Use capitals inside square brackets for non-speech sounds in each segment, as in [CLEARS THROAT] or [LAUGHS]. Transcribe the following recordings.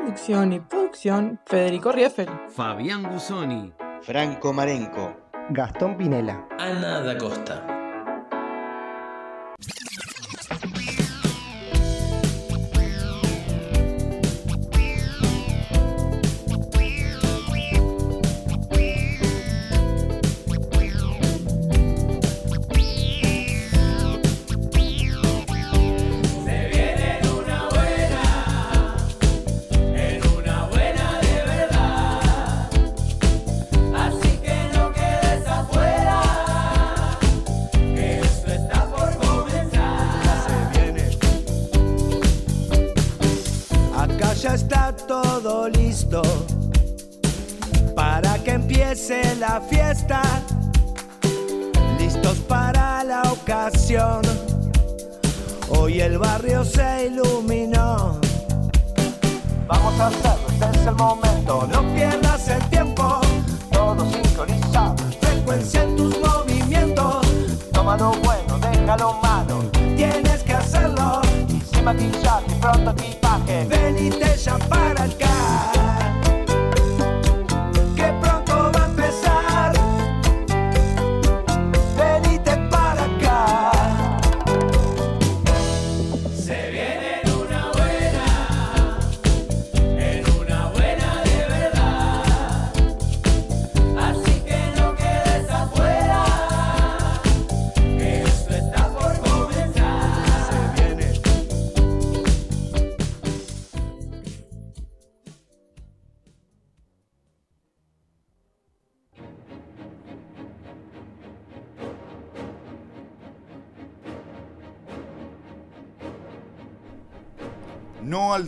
Conducción y producción, Federico Rieffel. Fabián Gusoni. Franco Marenco. Gastón Pinela. Ana da Costa.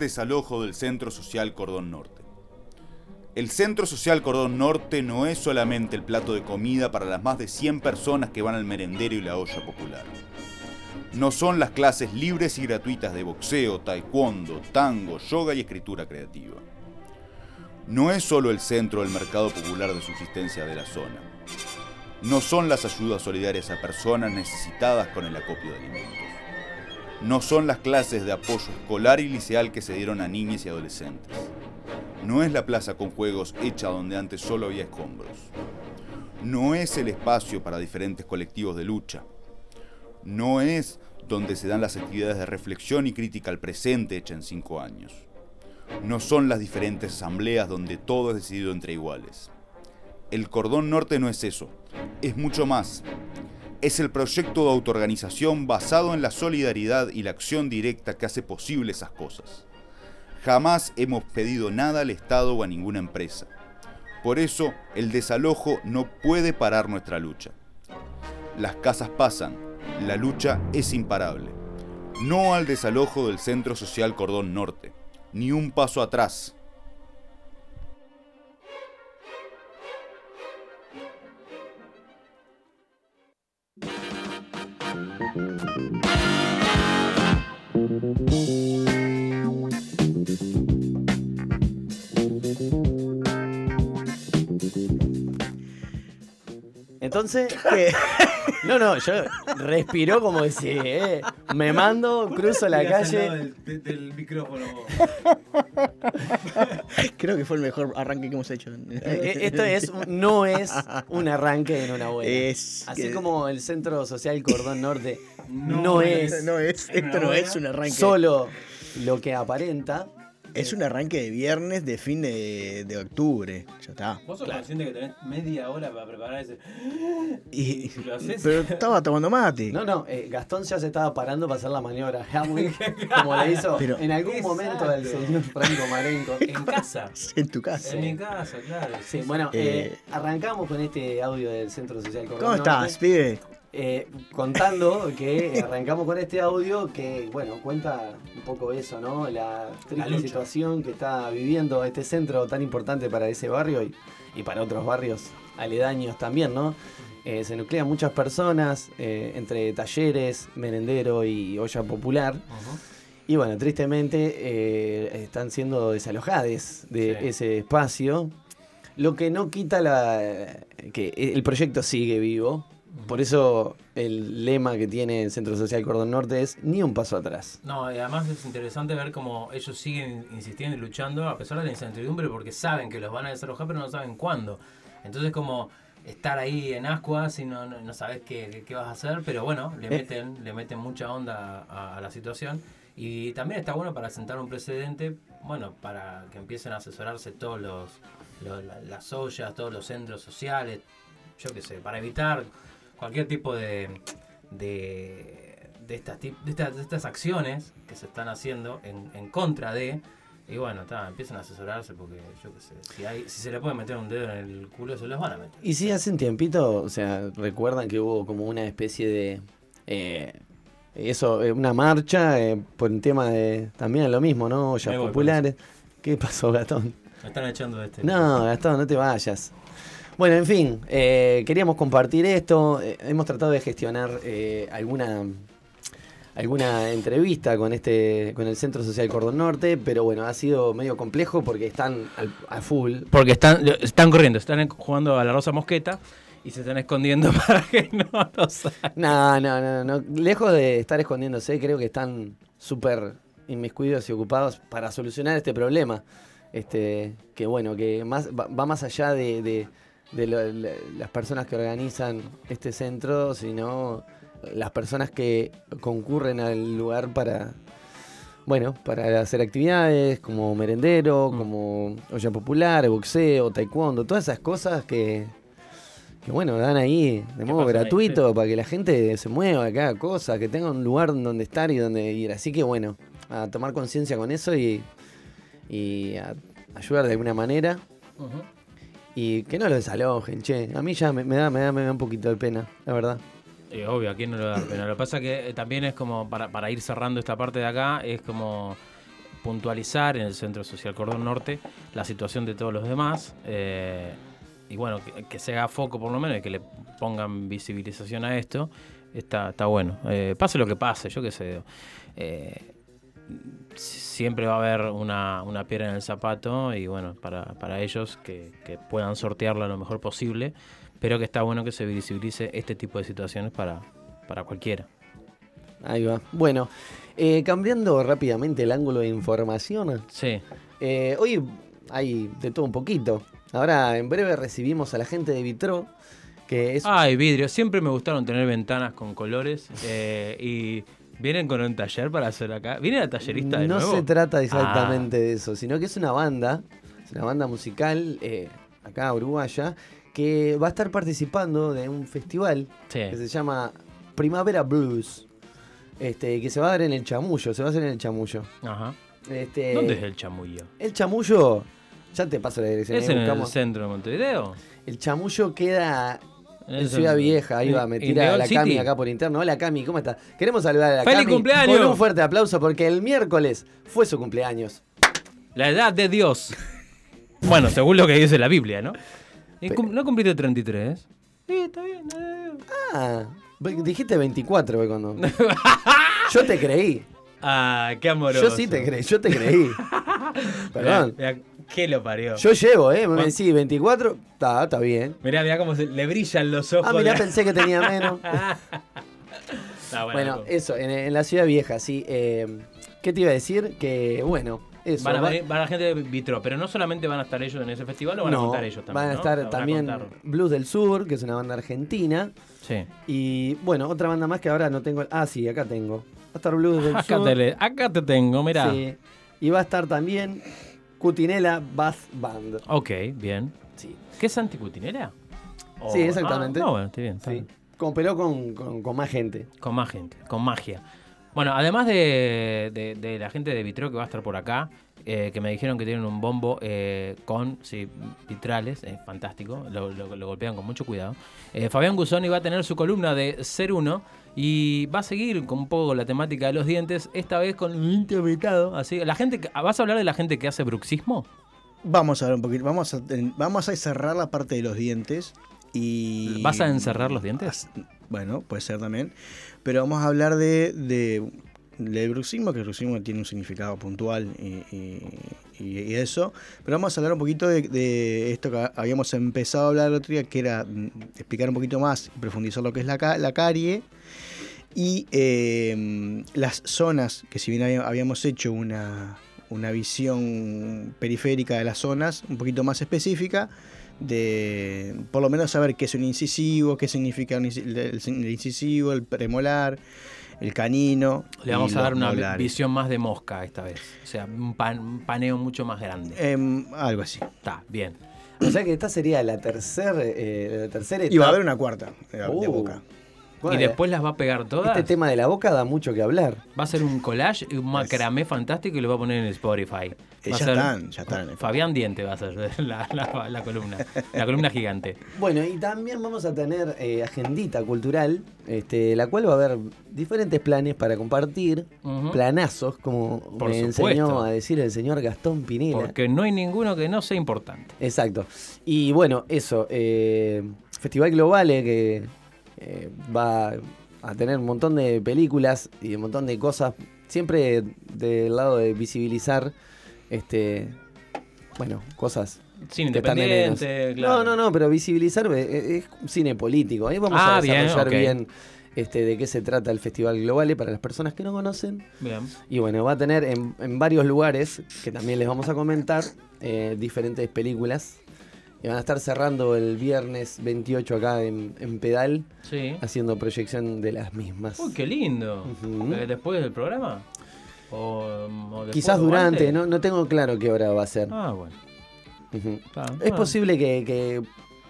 Desalojo del Centro Social Cordón Norte. El Centro Social Cordón Norte no es solamente el plato de comida para las más de 100 personas que van al merendero y la olla popular. No son las clases libres y gratuitas de boxeo, taekwondo, tango, yoga y escritura creativa. No es solo el centro del mercado popular de subsistencia de la zona. No son las ayudas solidarias a personas necesitadas con el acopio de alimentos no son las clases de apoyo escolar y liceal que se dieron a niñas y adolescentes. No es la plaza con juegos hecha donde antes solo había escombros. No es el espacio para diferentes colectivos de lucha. No es donde se dan las actividades de reflexión y crítica al presente hecha en cinco años. No son las diferentes asambleas donde todo es decidido entre iguales. El cordón norte no es eso, es mucho más es el proyecto de autoorganización basado en la solidaridad y la acción directa que hace posible esas cosas. Jamás hemos pedido nada al Estado o a ninguna empresa. Por eso, el desalojo no puede parar nuestra lucha. Las casas pasan, la lucha es imparable. No al desalojo del Centro Social Cordón Norte, ni un paso atrás. Entonces, ¿qué? [LAUGHS] No, no, yo respiró como decir, eh, me mando, cruzo la calle. Del, del micrófono. [LAUGHS] Creo que fue el mejor arranque que hemos hecho. Eh, Esto es, no es un arranque en una buena. Es Así que- como el Centro Social Cordón Norte no, No es, es- no es- esto no es un arranque. Solo lo que aparenta. Es un arranque de viernes de fin de, de octubre. Ya está. Vos sos consciente que tenés media hora para preparar ese. Y- [LAUGHS] ¿Lo haces? pero estaba tomando mate. No, no, eh, Gastón ya se estaba parando para hacer la maniobra [LAUGHS] como le hizo Pero- en algún momento el Exacto. señor Franco Marenco. En casa. [LAUGHS] En tu casa. En mi casa, claro. Sí, bueno, Eh, eh, arrancamos con este audio del Centro Social Cordón ¿Cómo estás, pibe? Eh, contando que arrancamos con este audio que, bueno, cuenta un poco eso, ¿no? La triste situación que está viviendo este centro tan importante para ese barrio y, y para otros barrios aledaños también, ¿no? Eh, se nuclean muchas personas eh, entre talleres, merendero y olla popular. Y bueno, tristemente están siendo desalojadas de Sí. ese espacio, lo que no quita la, que el proyecto sigue vivo. Por eso el lema que tiene el Centro Social Cordón Norte es ni un paso atrás. No, y además es interesante ver cómo ellos siguen insistiendo y luchando a pesar de la incertidumbre porque saben que los van a desalojar pero no saben cuándo. Entonces como estar ahí en ascuas y no, no, no sabes qué, qué- vas a hacer, pero bueno, le Eh. meten, le meten mucha onda a, a la situación. Y también está bueno para sentar un precedente, bueno, para que empiecen a asesorarse todos los, los- la- las ollas, todos los centros sociales, yo qué sé, para evitar cualquier tipo de, de, de estas, de, estas, de estas acciones que se están haciendo en, en contra de. Y bueno, ta, empiezan a asesorarse porque yo qué sé, si, hay, si se le puede meter un dedo en el culo, se los van a meter. Y sí, hace un tiempito, o sea, recuerdan que hubo como una especie de... eh, eso, eh, una marcha eh, por un tema de... También lo mismo, ¿no? Ollas populares. ¿Qué pasó, Gastón? Me están echando de este. No, Gastón, no te vayas. Bueno, en fin, eh, queríamos compartir esto. eh, hemos tratado de gestionar eh, alguna alguna entrevista con este con el Centro Social Cordón Norte, pero bueno, ha sido medio complejo porque están al- a full. Porque están, están corriendo, están jugando a la Rosa Mosqueta y se están escondiendo [LAUGHS] para que no los No, no, no, no. Lejos de estar escondiéndose, creo que están súper inmiscuidos y ocupados para solucionar este problema. Este, que bueno, que más va, va más allá de, de- de lo- la- las personas que organizan este centro, sino las personas que concurren al lugar para, bueno, para hacer actividades como merendero, como olla popular, boxeo, taekwondo, todas esas cosas que, que bueno, dan ahí de modo ahí? gratuito para que la gente se mueva, que haga cosas, que tenga un lugar donde estar y donde ir. Así que bueno, a tomar conciencia con eso y, y a ayudar de alguna manera. Y que no lo desalojen, che. A mí ya me, da, me, da, me da un poquito de pena, la verdad. Obvio, a quién no le da pena. Lo que pasa que eh, también es como, para, para ir cerrando esta parte de acá, es como puntualizar en el Centro Social Cordón Norte la situación de todos los demás. eh, y bueno, que, que se haga foco por lo menos y que le pongan visibilización a esto, está, está bueno. Eh, pase lo que pase, yo qué sé. eh, siempre va a haber una, una piedra en el zapato y bueno, para, para ellos que, que puedan sortearlo lo mejor posible, pero que está bueno que se visibilice este tipo de situaciones para, para cualquiera. Ahí va. Bueno, eh, cambiando rápidamente el ángulo de información. Sí. Eh, hoy hay de todo un poquito. Ahora en breve recibimos a la gente de Vitro, que es... Ay, vidrio, siempre me gustaron tener ventanas con colores eh, y vienen con un taller para hacer acá. ¿Viene la tallerista de no nuevo? se trata Ah, exactamente de eso, sino que es una banda, es una banda musical eh, acá uruguaya, que va a estar participando de un festival Sí. que se llama Primavera Blues, este, que se va a dar en el Chamullo, se va a hacer en el Chamullo. Ajá. Este, ¿Dónde es el chamullo? El Chamullo, ya te paso la dirección. ¿Es en el centro de Montevideo? El Chamullo queda En Ciudad. Vieja, ahí ¿En- va, me tira la City? Cami acá por interno. Hola Cami, ¿cómo estás? Queremos saludar a la ¡Feliz Cami cumpleaños! con un fuerte aplauso porque el miércoles fue su cumpleaños. La edad de Dios. Bueno, según lo que dice la Biblia, ¿no? ¿No cumpliste 33? Sí, está bien. Ah, dijiste 24 ve, cuando. [LAUGHS] Yo te creí. Ah, qué amoroso. Yo sí te creí, yo te creí. [LAUGHS] Perdón. ¿Qué lo parió? Yo llevo, ¿eh? Me ¿Cuán- decís 24, está, está bien. Mirá, mirá cómo se- le brillan los ojos. Ah, mirá, [LAUGHS] pensé que tenía menos. [LAUGHS] Ah, Bueno, loco. eso, en, en la ciudad vieja, sí. Eh, ¿Qué te iba a decir? Que, bueno, eso. Van a, va- venir- van a gente de Vitro, pero no solamente van a estar ellos en ese festival, lo van a no, contar ellos también. Van a ¿no? estar van a también. Blues del Sur, que es una banda argentina. Sí. Y bueno, otra banda más que ahora no tengo. Ah, sí, acá tengo. Va a estar Blues del Acá Sur. te, le- acá te tengo, mirá. Sí. Y va a estar también Cutinela Bass Band. Ok, bien. Sí. ¿Qué es anticutinera? O- Sí, exactamente. Ah, no, bueno, está bien. está Sí. bien. Con, pero con, con, con más gente. Con más gente, con magia. Bueno, además de, de- de la gente de Vitreo que va a estar por acá, eh, que me dijeron que tienen un bombo eh, con sí, vitrales, es fantástico, lo, lo- lo golpean con mucho cuidado. Eh, Fabián Gusoni va a tener su columna de Ser Uno y va a seguir con un poco la temática de los dientes, esta vez con un interpretado. Así, la gente, ¿Vas a hablar de la gente que hace bruxismo? Vamos a ver un poquito. Vamos a, vamos a cerrar la parte de los dientes. Y. ¿Vas a encerrar los dientes? Bueno, puede ser también. Pero vamos a hablar de, de, del bruxismo, que el bruxismo tiene un significado puntual y, y- eso. Pero vamos a hablar un poquito de, de esto que habíamos empezado a hablar el otro día, que era mm, explicar un poquito más, profundizar lo que es la, la carie. Y eh, las zonas, que si bien había- habíamos hecho una, una visión periférica de las zonas, un poquito más específica, de por lo menos saber qué es un incisivo, qué significa un el, incisivo, el premolar, el canino. Le vamos a dar una molares. visión más de mosca esta vez. O sea, un, pan- un paneo mucho más grande. Em, algo así. Está, bien. O sea que esta sería la tercera la tercera Y va a etapa. haber una cuarta de, de Uh. boca. Y después las va a pegar todas. Este tema de la boca da mucho que hablar. Va a ser un collage, un macramé fantástico y lo va a poner en Spotify. Eh, ya ser- están, ya están. Fabián Diente va a ser [LAUGHS] la, la- la columna. La columna gigante. Bueno, y también vamos a tener eh, agendita cultural, este, la cual va a haber diferentes planes para compartir, planazos, como Por me supuesto. enseñó a decir el señor Gastón Pinela. Porque no hay ninguno que no sea importante. Exacto. Y bueno, eso, eh, Festival Globale que eh, va a tener un montón de películas y un montón de cosas, siempre del lado de visibilizar, este, bueno, cosas. Cine independiente, claro. No, no, no, pero visibilizar eh, es, un cine político. Ahí vamos Ah, a bien, desarrollar bien, este, de qué se trata el Festival Globale para las personas que no conocen. Bien. Y bueno, va a tener en, en varios lugares, que también les vamos a comentar, eh, diferentes películas. Y van a estar cerrando el viernes 28 acá en, en Pedal, Sí. haciendo proyección de las mismas. Uy, qué lindo. Eh, ¿Después del programa? ¿O, o después Quizás o durante, no, no tengo claro qué hora va a ser. Ah, bueno. Está, Es bueno. posible que, que-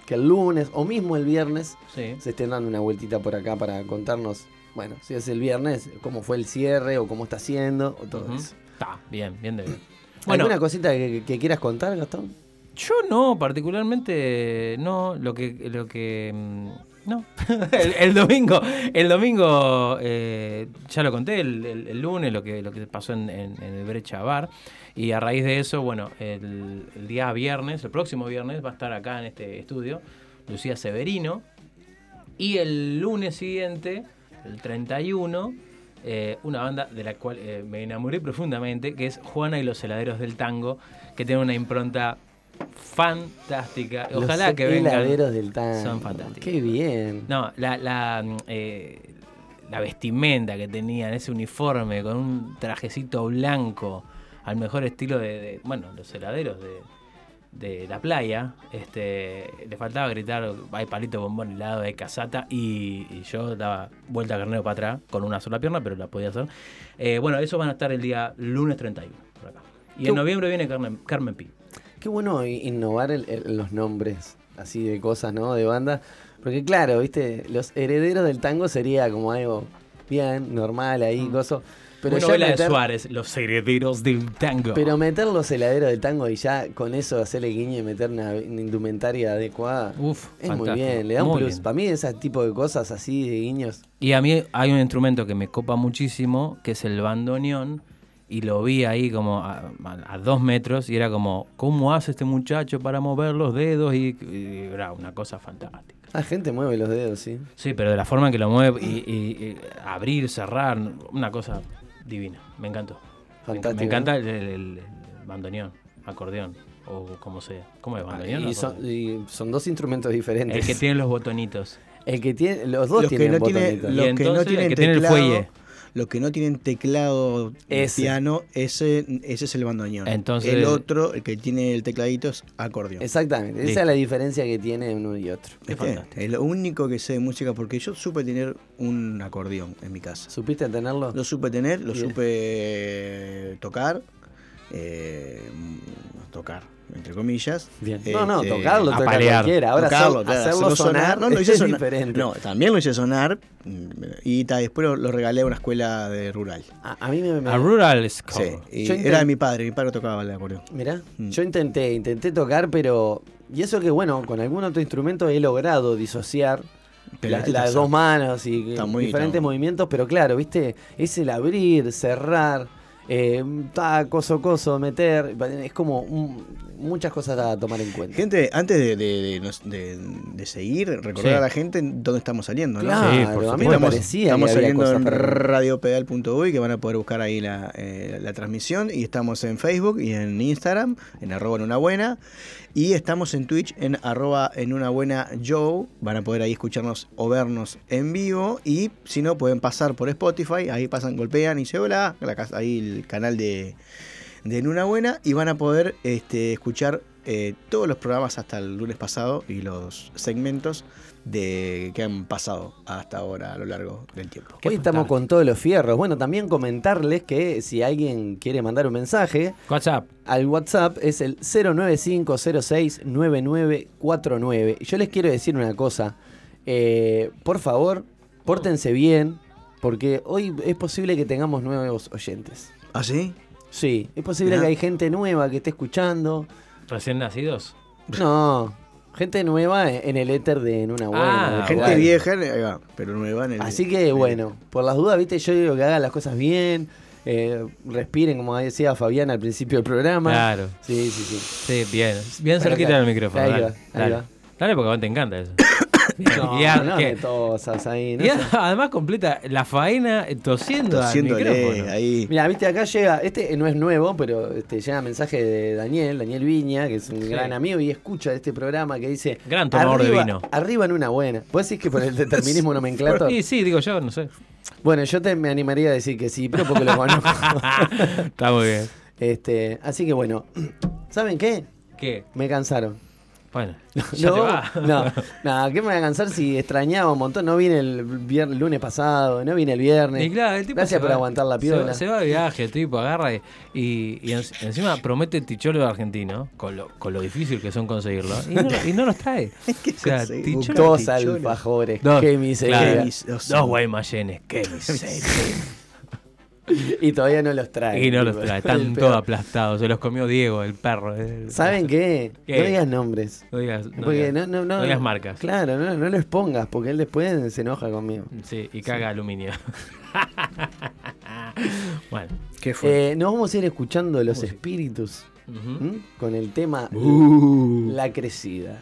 que el lunes o mismo el viernes Sí. se estén dando una vueltita por acá para contarnos, bueno, si es el viernes, cómo fue el cierre o cómo está haciendo o todo eso. Está, bien, bien de bien. [CLEARS THROAT] Bueno, ¿Alguna cosita que, que quieras contar, Gastón? Yo no, particularmente no, lo que, lo que mm, no. [LAUGHS] el, domingo, el domingo eh, ya lo conté, el, lunes lo que, lo que pasó en, el Brecha Bar. Y a raíz de eso, bueno, el, el día viernes, el próximo viernes, va a estar acá en este estudio Lucía Severino. Y el lunes siguiente, el 31, eh, una banda de la cual eh, me enamoré profundamente, que es Juana y los heladeros del tango, que tiene una impronta fantástica. Ojalá Los que vengan. heladeros del tango. Son fantásticos. Qué bien. No, la, la, mm, eh, la vestimenta que tenían, ese uniforme con un trajecito blanco, al mejor estilo de, de, bueno, los heladeros de, de la playa. Este, le faltaba gritar, hay palito, bombón, helado, de casata, y, y yo daba vuelta carnero para atrás con una sola pierna, pero la podía hacer. Eh, bueno, eso van a estar el día lunes 31 por acá. Y en noviembre viene Carmen, Carmen Pi. Qué bueno innovar el- el- los nombres así de cosas, ¿no? De banda. Porque claro, viste, los herederos del tango sería como algo bien, normal ahí, coso. Pero Una ya novela de Suárez, Los herederos del tango. Pero meter los heladeros del tango y ya con eso hacerle guiño y meter una, una indumentaria adecuada. Uf, es muy bien, le da un Muy plus. bien. Para mí ese tipo de cosas así de guiños. Y a mí hay un instrumento que me copa muchísimo, que es el bandoneón, y lo vi ahí como a, a- dos metros, y era como, ¿cómo hace este muchacho para mover los dedos? Y, y era una cosa fantástica. La gente mueve los dedos, sí. Sí, pero de la forma en que lo mueve, y, y- y abrir, cerrar, una cosa divina. Me encantó. Fantástico, Me encanta el, el- el bandoneón, acordeón, o como sea. ¿Cómo es bandoneón? o Y son, y son dos instrumentos diferentes. El que tiene los botonitos. El que tiene, los dos Los que tienen no tienen, botonitos. Y los que entonces, no el tienen que tiene el fuelle. Los que no tienen teclado Ese. piano, ese, ese es el bandoneón. Entonces- el otro, el que tiene el tecladito es acordeón. Exactamente, esa es la diferencia que tiene uno y otro. Fantástico. Es lo único que sé de música porque yo supe tener un acordeón en mi casa. ¿Supiste tenerlo? Lo supe tener, lo Bien. supe tocar. eh, tocar. Entre comillas. Bien. No, no, Este, tocarlo toca apalear. cualquiera. Ahora tocarlo, hacer- claro, hacerlo sonar, No, lo hice es [LAUGHS] sonar. diferente. No, también lo hice sonar mm, y ta, después lo, lo regalé a una escuela de rural. A, a mí me, me- A Rural School. Sí, y era de mi padre, mi padre tocaba el acordeón. Mirá, Mm. yo intenté, intenté tocar, pero. Y eso que, bueno, con algún otro instrumento he logrado disociar la- este las dos manos y diferentes movimientos, pero claro, viste, es el abrir, cerrar, eh, ta, coso, coso, meter, es como un- muchas cosas a tomar en cuenta. Gente, antes de, de- de nos- de- de seguir, recordar Sí. a la gente dónde estamos saliendo, ¿no? Claro, Sí, por a mí me Estamos, parecía estamos saliendo en radiopedal.uy que van a poder buscar ahí la, eh, la transmisión y estamos en Facebook y en Instagram en arroba en una buena y estamos en Twitch en arroba en una buena Joe. Van a poder ahí escucharnos o vernos en vivo. Y si no pueden pasar por Spotify. Ahí pasan golpean y se hola. Ahí el canal de, de una buena. Y van a poder este, escuchar eh, todos los programas hasta el lunes pasado y los segmentos de que han pasado hasta ahora a lo largo del tiempo. Hoy estamos con todos los fierros. Bueno, también comentarles que si alguien quiere mandar un mensaje, WhatsApp. al WhatsApp es el 095069949. Y yo les quiero decir una cosa. Eh, por favor, pórtense bien, porque hoy es posible que tengamos nuevos oyentes. ¿Ah, sí? Sí, es posible que hay gente nueva que esté escuchando. Recién nacidos. No, gente nueva en el éter de En Una Buena. Ah, Gente bueno. vieja, ahí va, pero nueva en el. Así que bueno, por las dudas, viste, yo digo que hagan las cosas bien, eh, respiren, como decía Fabián al principio del programa. Claro. Sí, sí, sí. Sí, bien. Bien cerquita del micrófono. ahí dale, va, ahí dale. va. Dale, porque a vos te encanta eso. [LAUGHS] No, Y a- no que- tosas ahí. No y a- [LAUGHS] además completa la faena tosiendo al Tosiéndole micrófono. ahí. Mira, viste, acá llega, este no es nuevo, pero este, llega mensaje de Daniel, Daniel Viña, que es un Sí. gran amigo y escucha este programa que dice... Gran tomador de arriba, vino. Arriba en una buena. ¿Vos decís que por el determinismo nomenclator? [LAUGHS] Sí, sí, digo yo, no sé. Bueno, yo te, me animaría a decir que sí, pero porque lo conozco. Está muy bien. este, así que bueno, ¿saben qué? ¿Qué? Me cansaron. Bueno, [LAUGHS] ya no, te va. no, no, ¿qué me voy a cansar si extrañaba un montón? No vine el lunes pasado, no vine el viernes. Y claro, el tipo Gracias por va- aguantar la piola. Se, va de viaje, el tipo agarra y, y, y en- encima promete ticholo argentino, con lo, con lo difícil que son conseguirlo, y no, lo- y no los trae. [LAUGHS] O sea, ticholo- Dos ticholo. alfajores, Dos, qué miseria. claro, mis- dos- dos guaymayenes, qué miseria. [LAUGHS] Y todavía no los trae. Y no los trae, [LAUGHS] están todos aplastados. Se los comió Diego, el perro. el- ¿Saben qué? ¿Qué? No digas nombres. No digas, no Porque digas- no, no, no, no digas marcas. Claro, no, no lo expongas, porque él después se enoja conmigo. Sí, y caga aluminio. [LAUGHS] bueno, ¿Qué fue? Eh, nos vamos a ir escuchando los espíritus con el tema Uh. La Crecida.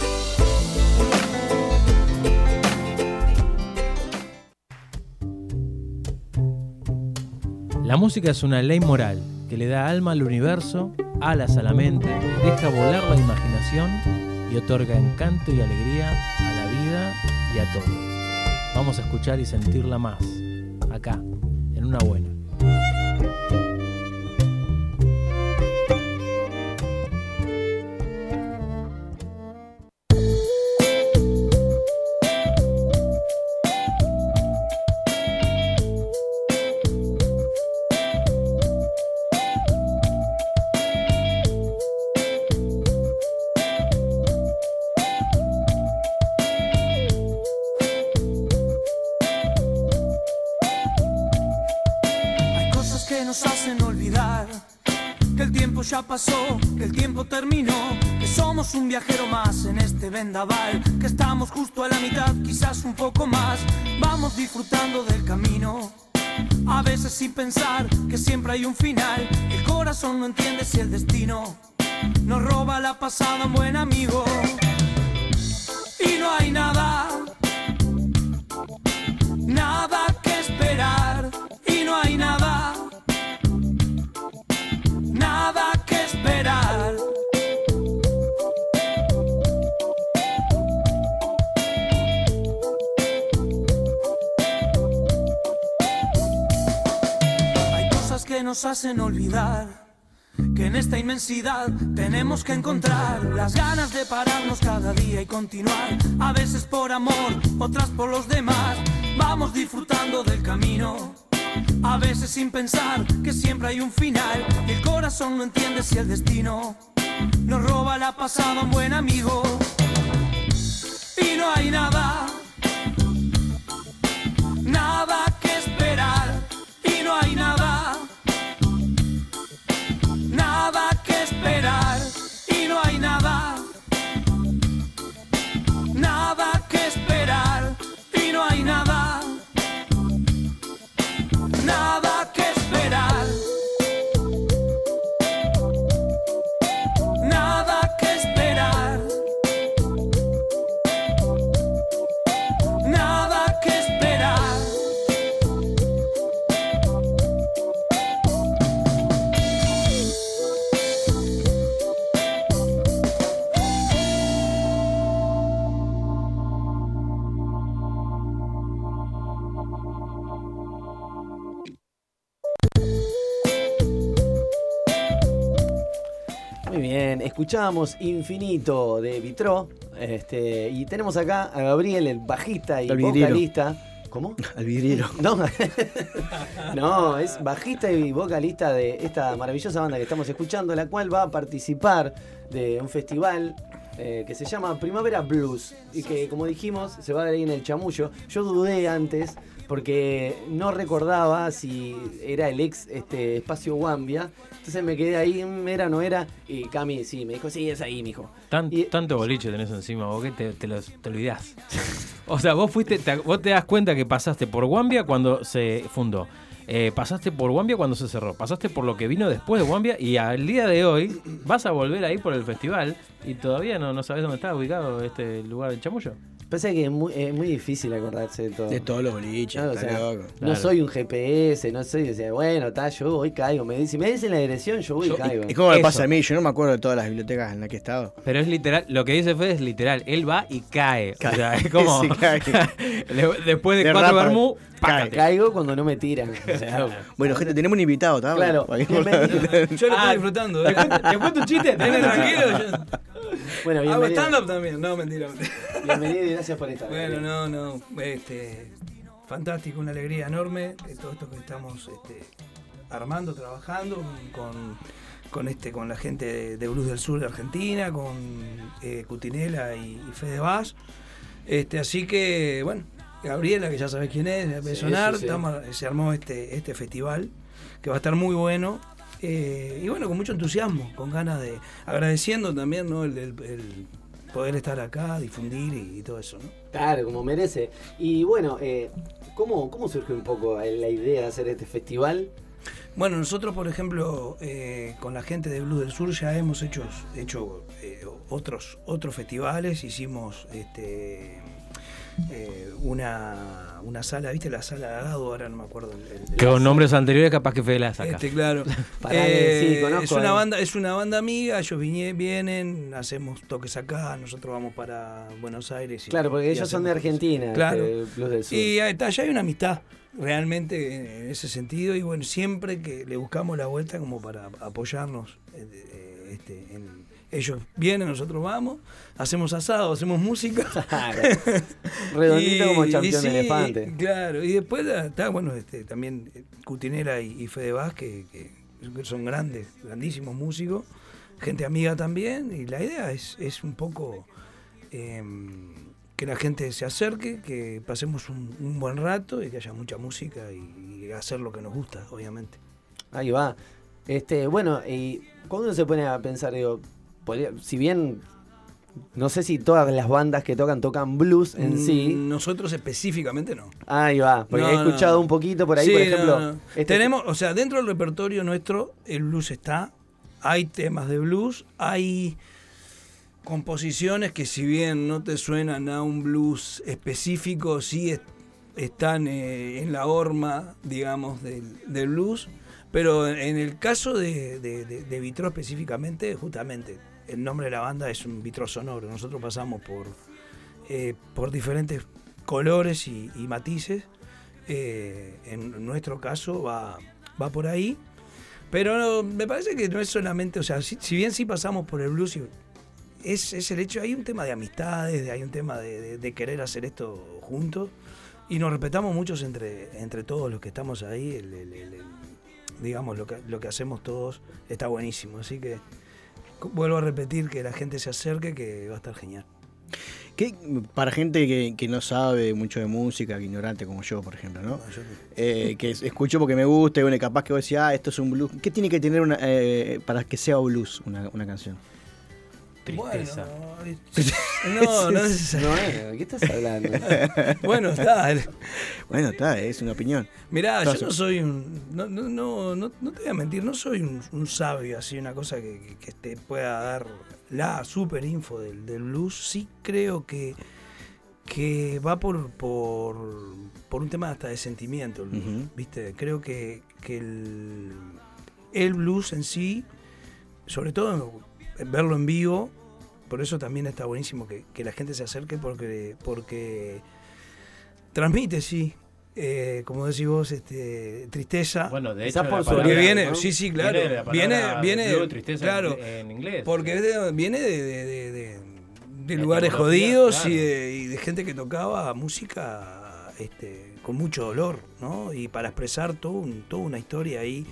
La música es una ley moral que le da alma al universo, alas a la mente, deja volar la imaginación y otorga encanto y alegría a la vida y a todo. Vamos a escuchar y sentirla más, acá, en una buena. Hay un final, el corazón no entiende si el destino nos roba la pasada un buen amigo. Hacen olvidar. Que en esta inmensidad tenemos que encontrar las ganas de pararnos cada día y continuar. A veces por amor, otras por los demás. Vamos disfrutando del camino. A veces sin pensar que siempre hay un final. Y el corazón no entiende si el destino nos roba la pasada un buen amigo. Y no hay nada, nada escuchábamos Infinito de Vitró. Este, y tenemos acá a Gabriel, el bajista y vocalista. ¿Cómo? [LAUGHS] Al vidriero. [LAUGHS] No, [LAUGHS] no, es bajista y vocalista de esta maravillosa banda que estamos escuchando, la cual va a participar de un festival eh, que se llama Primavera Blues y que, como dijimos, se va a dar ahí en el Chamullo. Yo dudé antes porque no recordaba si era el ex este, espacio Wambia. Entonces me quedé ahí, mm, era, no era. Y Cami, sí, me dijo, sí, es ahí, mijo. Tan- Y- Tanto boliche tenés encima, vos que te, te, los- te olvidás. O sea, vos fuiste, te, vos te das cuenta que pasaste por Wambia cuando se fundó. Eh, pasaste por Wambia cuando se cerró. Pasaste por lo que vino después de Wambia y al día de hoy vas a volver ahí por el festival y todavía no, no sabes dónde está ubicado este lugar del chamullo. Pasa que es muy, es muy difícil acordarse de todo. De todos los boliches, No, o sea, loco. no Claro. soy un GPS, no soy, o sea, bueno, está, yo voy caigo. Me dicen, me dicen la dirección, yo voy y caigo. Es como me pasa a mí, yo no me acuerdo de todas las bibliotecas en las que he estado. Pero es literal, lo que dice Fede es literal. Él va y cae. O sea, es como. [LAUGHS] Sí, cae. [LAUGHS] Después de, De cuatro cae. Pácate. Caigo cuando no me tiran. O sea, Bueno, gente, tenemos un invitado, ¿está? Claro. Yo lo Ah, estoy disfrutando. ¿Te cuento, te cuento un chiste? ¿Te Dale, cuento un chiste? tranquilo. yo- bueno, Hago bienvenido. stand-up también. No, mentira. mentira. Bienvenido y gracias por estar. Bueno, no, no. Este, fantástico, una alegría enorme. de todo esto que estamos este, armando, trabajando con con este, con la gente de, de Blues del Sur de Argentina, con eh, Cutinela y, y Fede Vaz. Este, así que, bueno, Gabriela, que ya sabes quién es, de Sí, sonar, sí, sí. estamos- se armó este, este festival que va a estar muy bueno. Eh, y bueno, con mucho entusiasmo, con ganas de. agradeciendo también ¿no? el, el- el poder estar acá, difundir y, y todo eso. ¿no? Claro, como merece. Y bueno, eh, ¿cómo, ¿cómo surge un poco la idea de hacer este festival? Bueno, nosotros, por ejemplo, eh, con la gente de Blues del Sur ya hemos hecho, hecho eh, otros, otros festivales. Hicimos este, eh, una, una sala, ¿viste? La sala de Agado, ahora no me acuerdo. el- el- Que con nombres anteriores capaz que Fede la saca. Este, claro. [LAUGHS] Eh, sí, conozco, es una eh. banda, es una banda amiga, ellos vienen, hacemos toques acá, nosotros vamos para Buenos Aires. y- Claro, porque y ellos son de Argentina, Claro. este, Blues del Sur. Y ahí está, ya hay una amistad realmente en ese sentido y bueno, siempre que le buscamos la vuelta como para apoyarnos, eh, eh, este, en- ellos vienen, nosotros vamos, hacemos asado, hacemos música. [LAUGHS] Redondito [LAUGHS] como Y- y sí, elefante. Claro, y después está, bueno, este, también Cutinera y, y Fede Vaz, que, que son grandes, grandísimos músicos, gente amiga también, y la idea es, es un poco em, que la gente se acerque, que pasemos un, un buen rato y que haya mucha música y, y hacer lo que nos gusta, obviamente. Ahí va. Este, bueno, y cuando uno se pone a pensar, digo, podría- si bien no sé si todas las bandas que tocan tocan blues en sí. Mm, Nosotros específicamente no. Ahí va, porque No, he escuchado no. un poquito por ahí, Sí, por ejemplo. no. este- Tenemos, o sea, dentro del repertorio nuestro, el blues está. Hay temas de blues, hay composiciones que si bien no te suenan a un blues específico, sí es- están eh, en la horma, digamos, del, del blues. Pero en el caso de, de, de- de Vitró específicamente, justamente, el nombre de la banda es un Vitró sonoro. Nosotros pasamos por, eh, por diferentes colores y, matices. Eh, en nuestro caso va, va por ahí. Pero me parece que no es solamente, o sea, si, bien sí pasamos por el blues, es, es el hecho, hay un tema de amistades, de- hay un tema de, querer hacer esto juntos. Y nos respetamos muchos entre, entre todos los que estamos ahí. digamos, lo que, lo que hacemos todos está buenísimo. Así que vuelvo a repetir que la gente se acerque, que va a estar genial. ¿Qué, para gente que, que no sabe mucho de música, que ignorante como yo, por ejemplo, ¿no? Eh, que es- escucho porque me gusta y bueno, capaz que vos decís, ah, esto es un blues. ¿Qué tiene que tener una, eh, para que sea blues una, una canción? Tristeza. Bueno, [LAUGHS] no, no es No, ¿qué estás hablando? [LAUGHS] bueno, está. Bueno, está, es una opinión. Mirá, yo no soy un. No, no, no, te voy a mentir, no soy un, un sabio, así, una cosa que, te pueda dar la super info del, del blues. Sí creo que, que va por, por, por un tema hasta de sentimiento, el blues, Ujú. ¿viste? Creo que, que el, el blues en sí, sobre todo verlo en vivo, por eso también está buenísimo que, que la gente se acerque porque, porque transmite, sí. eh, como decís vos, este, tristeza. Bueno, de hecho, porque palabra- viene, ¿no? sí, sí, claro. Viene Viene, tristeza claro, en, inglés. porque viene de, de- de- de- de La lugares jodidos claro. y, de, y de gente que tocaba música este, con mucho dolor, ¿no? Y para expresar todo un- toda una historia ahí.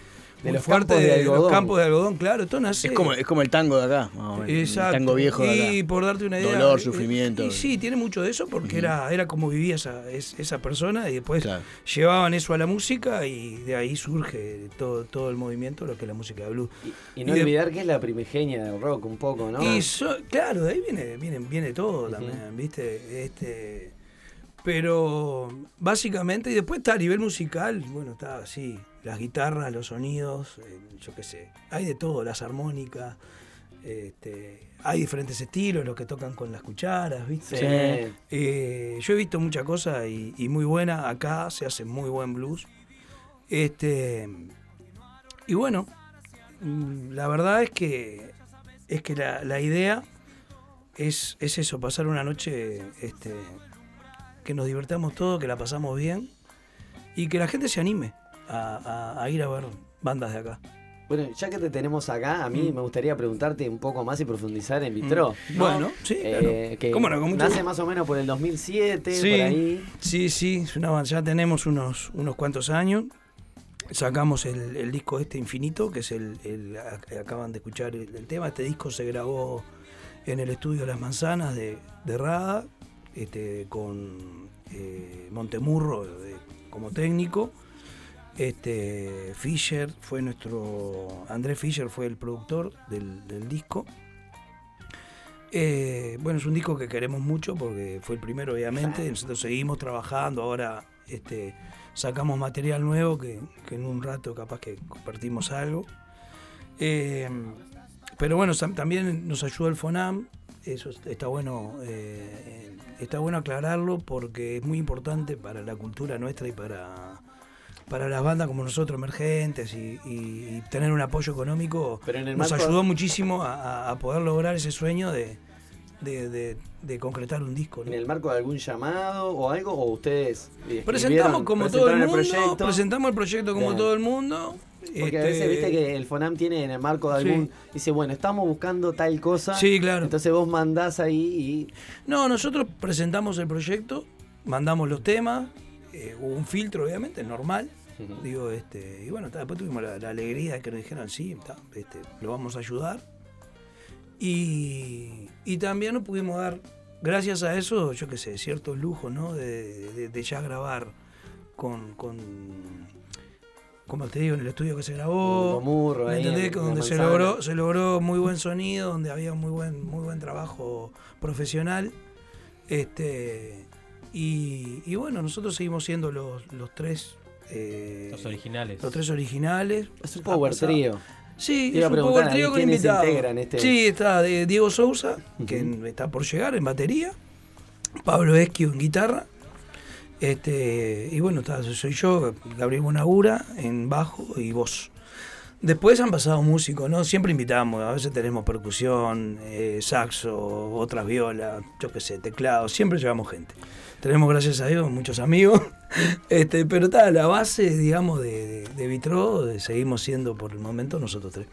De los fuerte campos de los algodón. campos de algodón, claro, esto nace. Es como, es como el tango de acá, más o menos. Exacto. El tango viejo de acá. Y por darte una idea. Dolor, eh, sufrimiento. Y sí, tiene mucho de eso porque era, era como vivía esa, es- esa persona y después Claro. llevaban eso a la música y de ahí surge todo, todo el movimiento, lo que es la música de blues. Y no Y de- olvidar que es la primigenia del rock un poco, ¿no? Y so- claro, de ahí viene, viene, viene todo también, ¿viste? Este, pero básicamente, y después está a nivel musical, bueno, está así, las guitarras, los sonidos, eh, yo qué sé, hay de todo, las armónicas, este, hay diferentes estilos, los que tocan con las cucharas, ¿viste? Sí. Eh, yo he visto mucha cosa y, y muy buena, acá se hace muy buen blues. Este, y bueno, mm, la verdad es que es que la, la idea es, es eso, pasar una noche este, que nos divertamos todos, que la pasamos bien y que la gente se anime a, a- a ir a ver bandas de acá. Bueno, ya que te tenemos acá, a mí Mm. me gustaría preguntarte un poco más y profundizar en Vitro. Mm. Bueno, sí, Eh, claro. que ¿Cómo no? Con mucho nace gusto. más o menos por el 2007, Sí, por ahí. sí, sí, es una banda, ya tenemos unos, unos cuantos años. sacamos el, el disco este infinito, que es el, el- ac- acaban de escuchar el, el tema. Este disco se grabó en el estudio Las Manzanas de, de Rada, este, con eh, Montemurro de- como técnico. Este, Fisher fue nuestro. Andrés Fisher fue el productor del, del disco. Eh, bueno, es un disco que queremos mucho porque fue el primero, obviamente. Nosotros seguimos trabajando. Ahora este, sacamos material nuevo que, que en un rato capaz que compartimos algo. Eh, pero bueno, también nos ayuda el FONAM. Eso es- está bueno, eh, está bueno aclararlo porque es muy importante para la cultura nuestra y para, para las bandas como nosotros, emergentes, y, y- y tener un apoyo económico. Pero en el nos marco- ayudó muchísimo a, poder lograr ese sueño de, de- de- de concretar un disco. ¿no? ¿En el marco de algún llamado o algo? ¿O ustedes Presentamos como todo el mundo, proyecto? presentamos el proyecto como Bien. todo el mundo. Porque a Este, veces viste que el FONAM tiene en el marco de algún. Sí. Dice, bueno, estamos buscando tal cosa. Sí, claro. Entonces vos mandás ahí y. No, nosotros presentamos el proyecto, mandamos los temas, eh, hubo un filtro, obviamente, normal. Digo, este, y bueno, ta, después tuvimos la, la alegría de que nos dijeran, sí, ta, este, lo vamos a ayudar. Y, y también nos pudimos dar, gracias a eso, yo qué sé, ciertos lujos, ¿no? De, de- de ya grabar con, con, como te digo, en el estudio que se grabó. Murro ¿me ahí, entendés? en donde se logró, se logró muy buen sonido, donde había muy buen, muy buen trabajo profesional. Este, y, y bueno, nosotros seguimos siendo los, los tres. Eh, Los originales. Los tres originales. Es un power trío. Sí, Te es un power ¿ahí con invitados. este? Sí, está de Diego Sousa, que está por llegar en batería. Pablo Esquio en guitarra. Este, y bueno, está, soy yo, Gabriel Bonagura en bajo y voz. Después han pasado músicos, ¿no? Siempre invitamos, a veces tenemos percusión, eh, saxo, otras violas, yo qué sé, teclado, siempre llevamos gente. Tenemos, gracias a Dios, muchos amigos, [LAUGHS] este, pero está, la base, digamos, de, de, de- seguimos siendo por el momento nosotros tres.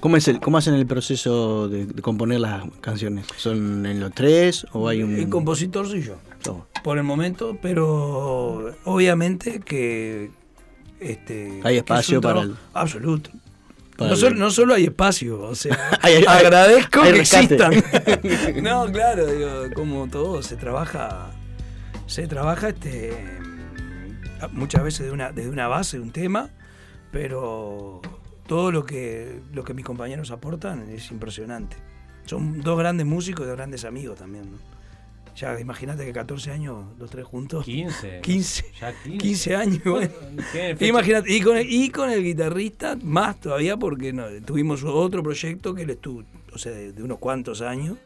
¿Cómo, es el, ¿Cómo hacen el proceso de, componer las canciones? ¿Son en los tres o hay un...? El compositor soy yo, Oh. por el momento, pero obviamente que... Este, Hay que espacio es para el- Absoluto. no, solo, no solo hay espacio, o sea, [LAUGHS] Hay- agradezco hay que existan. [LAUGHS] no, claro, digo, como todo, se trabaja, se trabaja este muchas veces de una, desde una base, de un tema, pero todo lo que, lo que mis compañeros aportan es impresionante. Son dos grandes músicos y dos grandes amigos también. ¿no? Ya imagínate que 14 años, los tres juntos. 15. 15. [LAUGHS] Ya 15. 15 años. bueno. Imagínate, y con, el, y con el guitarrista más todavía porque no, tuvimos otro proyecto que él estuvo, o sea, de, de unos cuantos años.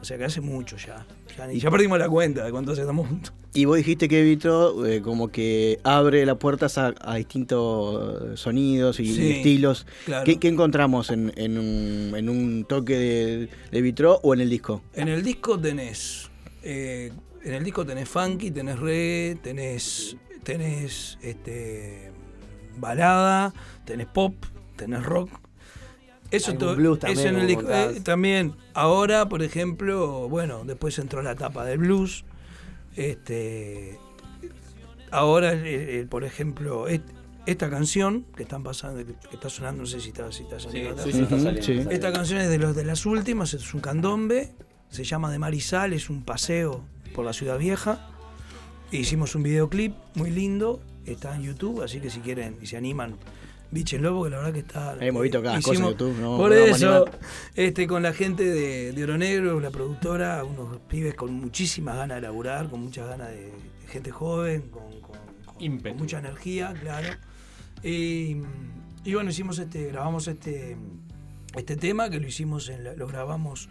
O sea, que hace mucho ya. Ya y ya perdimos la cuenta de cuántos estamos juntos. Y vos dijiste que Vitro eh, como que abre las puertas a, a distintos sonidos y Sí, estilos. claro. ¿Qué, qué encontramos en, en un, en un toque de, de Vitro o en el disco? En el disco tenés. eh, en el disco tenés funky, tenés reggae, tenés. tenés este. balada, tenés pop, tenés rock. Eso también, en el eh, también. Ahora, por ejemplo, bueno, después entró la etapa del blues. Este. Ahora, eh, eh, por ejemplo, et- esta canción que están pasando, que, que está sonando, no sé si está, si está saliendo. sí, sí, está Ujú, saliendo, sí. saliendo. Esta canción es de, los, de las últimas, es un candombe, se llama De Marisal, es un paseo por la ciudad vieja. Hicimos un videoclip muy lindo, está en YouTube, así que si quieren y se animan, bíchenlo, porque la verdad que está... Hemos visto cada cosa en hicimos- YouTube, no- por no eso, este, con la gente de, de Oro Negro, la productora, unos pibes con muchísimas ganas de laburar, con muchas ganas de, de gente joven, con, con- con- Ímpetu. con mucha energía, claro. Y, y bueno, hicimos este, grabamos este, este tema que lo hicimos, en la- lo grabamos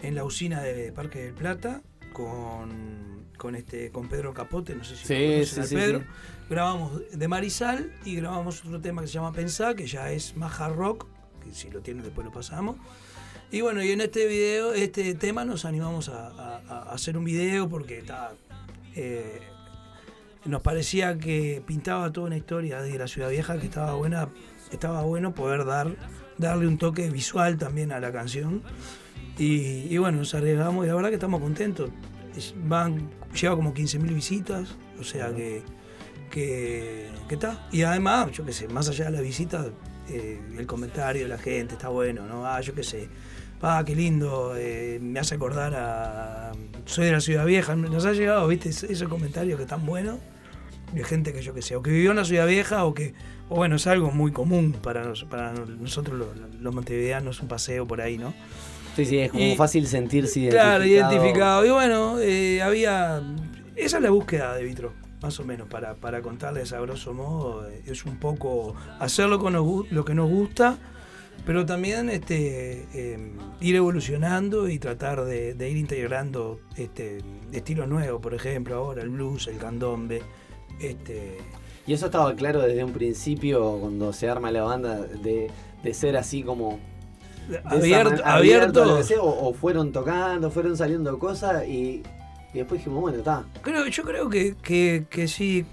en la usina de Parque del Plata con, con este con Pedro Capote, no sé si Sí, sí, sí, Pedro. sí. Grabamos de Marisal y grabamos otro tema que se llama Pensá, que ya es más hard rock, que si lo tienen después lo pasamos. Y bueno, y en este video, este tema nos animamos a, a- a hacer un video porque eh, nos parecía que pintaba toda una historia de la ciudad vieja que estaba buena, estaba bueno poder dar, darle un toque visual también a la canción. Y, y bueno, nos arriesgamos y la verdad que estamos contentos. Es- Van, lleva como 15.000 visitas, o sea que, que, que está. Y además, yo qué sé, más allá de la visita, eh, el comentario de la gente está bueno, ¿no? Ah, yo qué sé. Ah, qué lindo, eh, me hace acordar a. Soy de la ciudad vieja. Nos ha llegado, ¿viste? Ese- esos comentarios que están buenos. De gente que yo qué sé, o que vivió en la ciudad vieja, o que. O bueno, es algo muy común para, nos- para nosotros los, los montevideanos, un paseo por ahí, ¿no? Sí, sí, es como Y- fácil sentirse identificado. Claro, identificado. Y bueno, eh, había. Esa es la búsqueda de Vitro, más o menos, para, para contarles a grosso modo. eh, Es un poco hacer lo que nos, gu- lo que nos gusta, pero también este, eh, ir evolucionando y tratar de, de ir integrando este, estilos nuevos, por ejemplo, ahora el blues, el candombe. Este, Y eso estaba claro desde un principio, cuando se arma la banda, de, de ser así como. Esa abierto a lo que abiertos. sea, o, o fueron tocando, fueron saliendo cosas y, y después dijimos, bueno, está. Creo, yo creo que, que, que sí.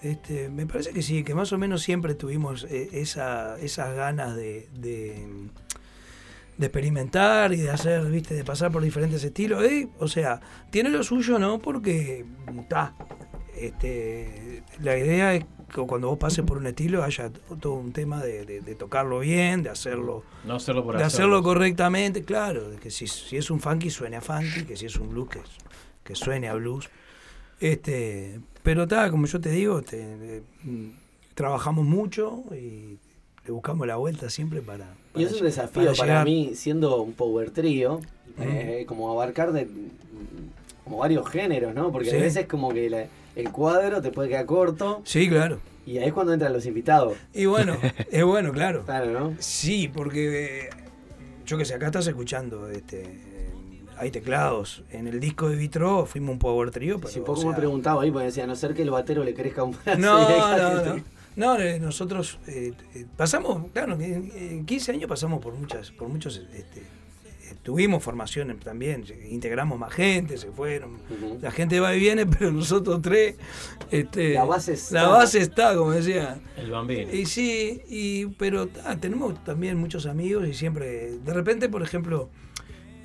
Este, me parece que sí, que más o menos siempre tuvimos eh, esa, esas ganas de, de, de experimentar y de hacer, viste, de pasar por diferentes estilos. eh, O sea, tiene lo suyo, ¿no? Porque está. Este, la idea es cuando vos pases por un estilo haya todo un tema de, de- de tocarlo bien, de hacerlo No hacerlo por de hacerlo. hacerlo correctamente, claro, de que si, si es un funky suene a funky, que si es un blues que, que suene a blues. Este, pero tal, como yo te digo, te- eh, trabajamos mucho y le buscamos la vuelta siempre para. Y es un desafío para, mí, siendo un power trío, eh, como abarcar de como varios géneros, ¿no? Porque Sí. a veces como que la- el cuadro te puede quedar corto. Sí, claro. Y ahí es cuando entran los invitados. Y bueno, [LAUGHS] es bueno, claro. Claro, ¿no? Sí, porque eh, yo que sé, acá estás escuchando, este, hay teclados. En el disco de Vitro fuimos un power trio, pero. O poco me preguntaba ahí, porque decía, a no ser que el batero le crezca un brazo. [LAUGHS] No, no, no. No, eh, nosotros eh, eh, pasamos, claro, en, en 15 años pasamos por muchas, por muchos, este, tuvimos formación también, integramos más gente, se fueron, la gente va y viene, [LAUGHS] pero nosotros tres, este, La base la está. base está, como decía. El bambino. Y sí, y, pero ah, tenemos también muchos amigos y siempre, de repente, por ejemplo,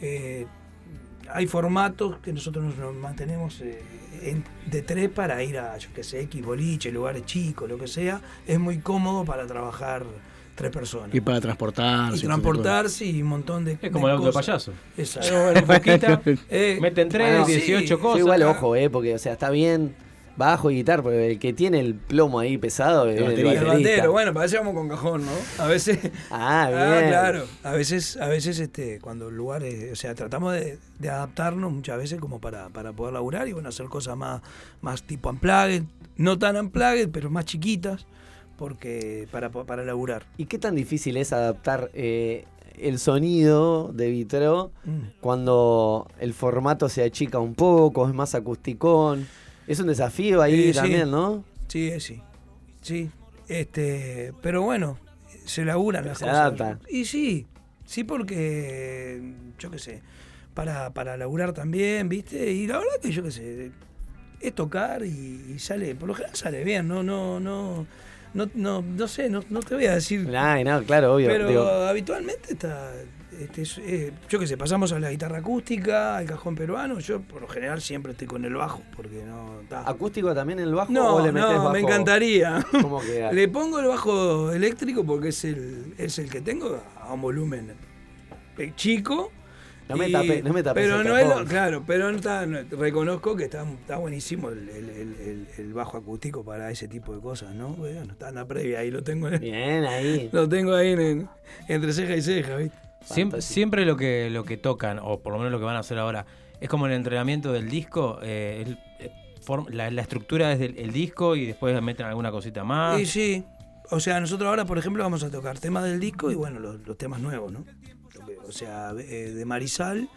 eh, hay formatos que nosotros nos, nos mantenemos eh, en- de tres para ir a, yo qué sé, X boliche, lugares chicos, lo que sea. Es muy cómodo para trabajar tres personas. Y para transportarse. Y transportarse y un montón de Es como el auto de payaso. Exacto. [LAUGHS] Eh, bueno, poquita, Eh, meten tres, Bueno, 18 sí, cosas. Igual, ojo, eh, porque, o sea, está bien bajo y guitarra, porque el que tiene el plomo ahí pesado es el, El bandero, bueno, para eso vamos con cajón, ¿no? A veces. [LAUGHS] Ah, bien. claro. A veces, a veces este, cuando el lugar es- o sea, tratamos de, de adaptarnos muchas veces como para, para poder laburar y bueno, hacer cosas más, más tipo unplugged, no tan unplugged, pero más chiquitas, porque para, para laburar. ¿Y qué tan difícil es adaptar eh, el sonido de Vitro Mm. cuando el formato se achica un poco, es más acusticón? Es un desafío ahí Eh, sí. también, ¿no? Sí, eh, sí. Sí. Este, pero bueno, se laburan las Se cosas. adapta. Y sí, sí porque, yo qué sé, para, para laburar también, ¿viste? Y la verdad que yo qué sé, es tocar y, y sale, por lo general sale bien, no, no, no, no, no, no sé, no, no te voy a decir. Nah, no, claro, obvio. Pero digo, habitualmente está, este, es- eh, yo qué sé, pasamos a la guitarra acústica, al cajón peruano, yo por lo general siempre estoy con el bajo, porque no... ¿Acústico también el bajo No, o le metes no, bajo? me encantaría. ¿Cómo queda? [LAUGHS] Le pongo el bajo eléctrico porque es el, es el que tengo a un volumen eh, chico. No me y- tape- no me tapes Pero el no es lo- claro, pero no está, no- reconozco que está, está buenísimo el, el- el- el- el bajo acústico para ese tipo de cosas, ¿no? Bueno, está en la previa, ahí lo tengo. en- Bien, ahí. [LAUGHS] Lo tengo ahí en- en- entre ceja y ceja, ¿viste? Siempre, siempre lo que lo que tocan, o por lo menos lo que van a hacer ahora, es como el entrenamiento del disco. eh, el- eh, form- la, la estructura es del el disco y después meten alguna cosita más. Y sí, o sea, nosotros ahora, por ejemplo, vamos a tocar temas del disco y bueno, los, los temas nuevos, ¿no? O sea, eh, de Marisal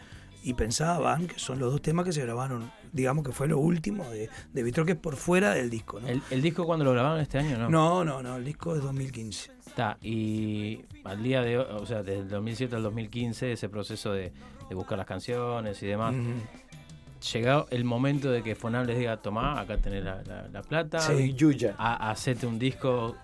y Pensaban, que son los dos temas que se grabaron, digamos que fue lo último de, de Vitro, que es por fuera del disco, ¿no? ¿El, el disco cuando lo grabaron este año no? No, no, no, el disco es 2015. Está, y al día de hoy, o sea, desde el 2007 al 2015, ese proceso de, de buscar las canciones y demás. Llegado el momento de que Fonal les diga, tomá, acá tenés la, la- la plata, Sí. Yuya. a, hacete un disco.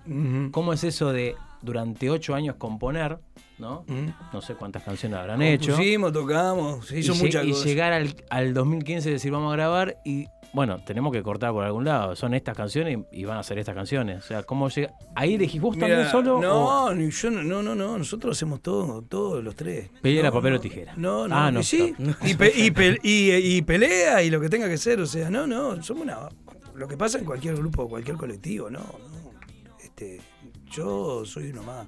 ¿Cómo es eso de durante ocho años componer, ¿no? Mm. No sé cuántas canciones habrán hecho. Compusimos, tocamos, se hizo y, muchas y cosas. llegar al, al 2015 y decir vamos a grabar y bueno, tenemos que cortar por algún lado. Son estas canciones y, y van a ser estas canciones. O sea, ¿cómo llega? ¿Ahí elegís vos también solo? No, o ni yo no, no, no, no, nosotros hacemos todo, todos los tres. No, papel no, o tijera? No, no, Ah, no. y sí, y, pe- y pe- y- y pelea y lo que tenga que ser, o sea, no, no, somos una... Lo que pasa en cualquier grupo, cualquier colectivo, no, no. Este, yo soy uno más.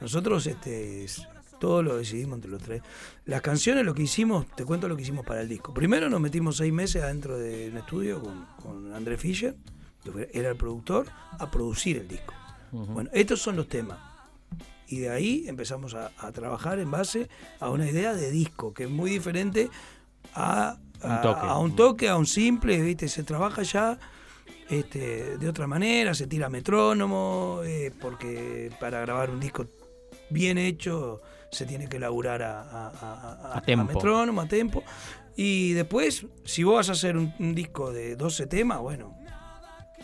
Nosotros, este, es- todo lo decidimos entre los tres. Las canciones, lo que hicimos, te cuento lo que hicimos para el disco. Primero nos metimos seis meses adentro de un estudio con, con André Fischer, que era el productor, a producir el disco. Bueno, estos son los temas. Y de ahí empezamos a, a trabajar en base a una idea de disco, que es muy diferente a, Un toque. a un toque, a un simple, ¿viste? Se trabaja ya este, de otra manera, se tira metrónomo, eh, porque para grabar un disco bien hecho se tiene que laburar a, a, a- a- metrónomo, a tempo. Y después, si vos vas a hacer un, un disco de 12 temas, bueno,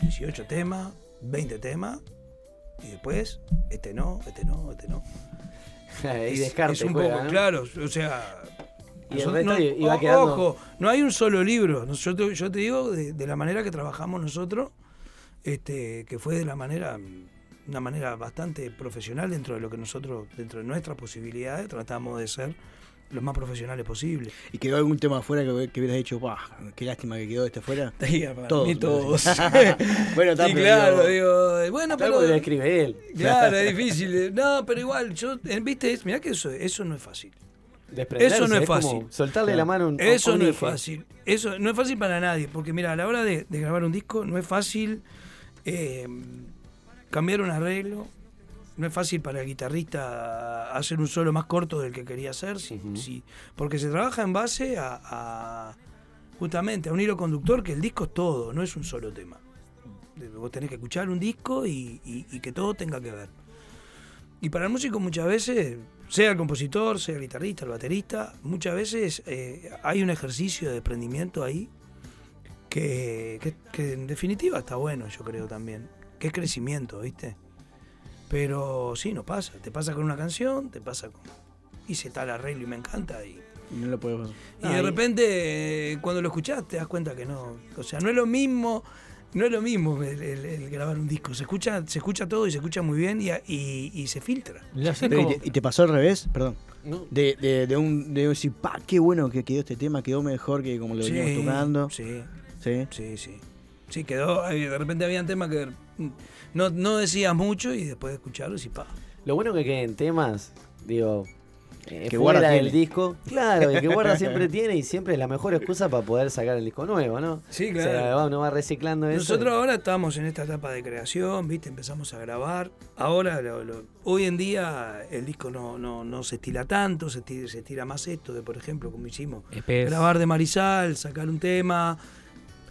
18 temas, 20 temas, y después, este no, este no, este no. [LAUGHS] y Es- descarte es un juega, poco ¿no? claro, o sea. Y el nosotros resto no- iba o- quedando- Ojo, no hay un solo libro. Yo te, yo te digo de, de la manera que trabajamos nosotros, este, que fue de la manera, una manera bastante profesional dentro de lo que nosotros, dentro de nuestras posibilidades, tratamos de ser lo más profesionales posible. ¿Y quedó algún tema afuera que, que hubieras dicho, "Buah, qué lástima que quedó este afuera? [LAUGHS] Sí, todos. mí todos. [LAUGHS] bueno, está [LAUGHS] Sí, pero claro, digo, digo, bueno, pero lo escribe él. Claro, es difícil. eh, No, pero igual, yo, eh, viste, mirá que eso, eso no es fácil. Eso no es fácil. soltarle la mano a un- Eso un no es fácil. Eso no es fácil para nadie. Porque mira, a la hora de, de grabar un disco no es fácil eh, cambiar un arreglo. No es fácil para el guitarrista hacer un solo más corto del que quería hacer. sí, sí, porque se trabaja en base a, a- justamente a un hilo conductor que el disco es todo, no es un solo tema. Vos tenés que escuchar un disco y, y- y que todo tenga que ver. Y para el músico muchas veces, sea el compositor, sea el guitarrista, el baterista, muchas veces eh, hay un ejercicio de desprendimiento ahí que, que- que en definitiva está bueno, yo creo también. Que es crecimiento, ¿viste? Pero sí, no pasa. Te pasa con una canción, te pasa con... Hice tal arreglo y me encanta y... No lo podemos Y de repente, eh, cuando lo escuchás, te das cuenta que no. O sea, no es lo mismo. No es lo mismo el, el- el grabar un disco. Se escucha, se escucha todo y se escucha muy bien y, y- y se filtra. Pero, ¿y, te, y te pasó al revés? Perdón. De, de, de un de decir, pa, qué bueno que quedó este tema, quedó mejor que como lo Sí, veníamos tocando. Sí. Sí. Sí, sí. Sí, quedó. eh, De repente habían temas que mm, no, no decías mucho y después de escucharlos y pa. Lo bueno que queden temas, digo, eh, Que guarda tiene. disco. Claro, y que guarda siempre [LAUGHS] tiene y siempre es la mejor excusa para poder sacar el disco nuevo, ¿no? Sí, O claro. sea, va- uno va reciclando eso. Nosotros ahora estamos en esta etapa de creación, ¿viste? Empezamos a grabar. Ahora, lo- lo- hoy en día, el disco no, no, no se estila tanto, se estira, se estira más esto de, por ejemplo, como hicimos, grabar de Marisal, sacar un tema,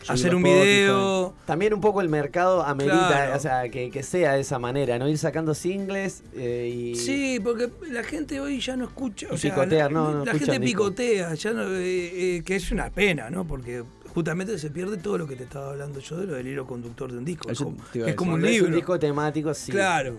hacer un Spotify. video. También un poco el mercado amerita, Claro. o sea, que, que sea de esa manera, ¿no? Ir sacando singles eh, y... Sí, porque la gente hoy ya no escucha. O sea, picotear, la, no, no la gente picotea, ya no, eh, eh, que es una pena, ¿no? Porque justamente se pierde todo lo que te estaba hablando yo de lo del hilo conductor de un disco. Es Eso como, es un Cuando es libro. un disco temático, sí. Claro.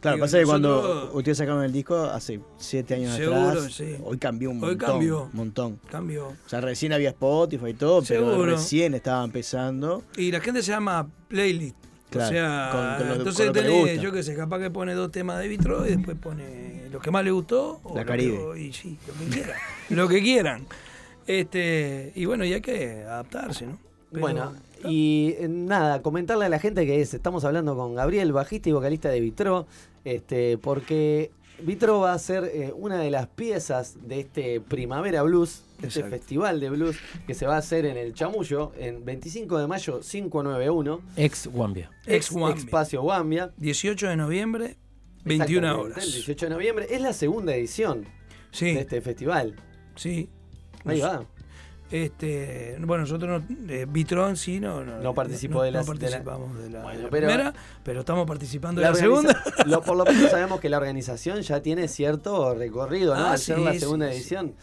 Claro, Digo, pasa que cuando ustedes sacaron el disco hace siete años Seguro, atrás, sí. hoy cambió un Hoy montón. cambió. montón. Cambió. O sea, recién había Spotify y todo, pero recién estaba empezando. Y la gente se llama playlist. Claro, o sea, con- con lo- entonces con lo que le tenés, gusta. yo qué sé, capaz que pone dos temas de vitro y después pone lo que más le gustó. o La Caribe. que- y sí, lo que quieran. [LAUGHS] lo que quieran. Este, y bueno, y hay que adaptarse, ¿no? Pero- Bueno, y eh, nada, comentarle a la gente que es- estamos hablando con Gabriel, bajista y vocalista de Vitro, este, porque Vitro va a ser eh, una de las piezas de este Primavera Blues, este Exacto. festival de blues que se va a hacer en el Chamullo en 25 de mayo 591. Ex Wambia. Ex Wambia. Espacio Wambia. 18 de noviembre, 21 Exactamente, horas. El 18 de noviembre. Es la segunda edición Sí. de este festival. Sí. Ahí Nos- va. Este, bueno, nosotros no, eh, Vitron sí no, no, No participó de las- no de la- participamos de la, Bueno, de la pero- primera, pero estamos participando de La segunda. [LAUGHS] lo- por lo menos [LAUGHS] sabemos que la organización ya tiene cierto recorrido, ¿no? Ah, Al ser sí, la sí, segunda sí. edición.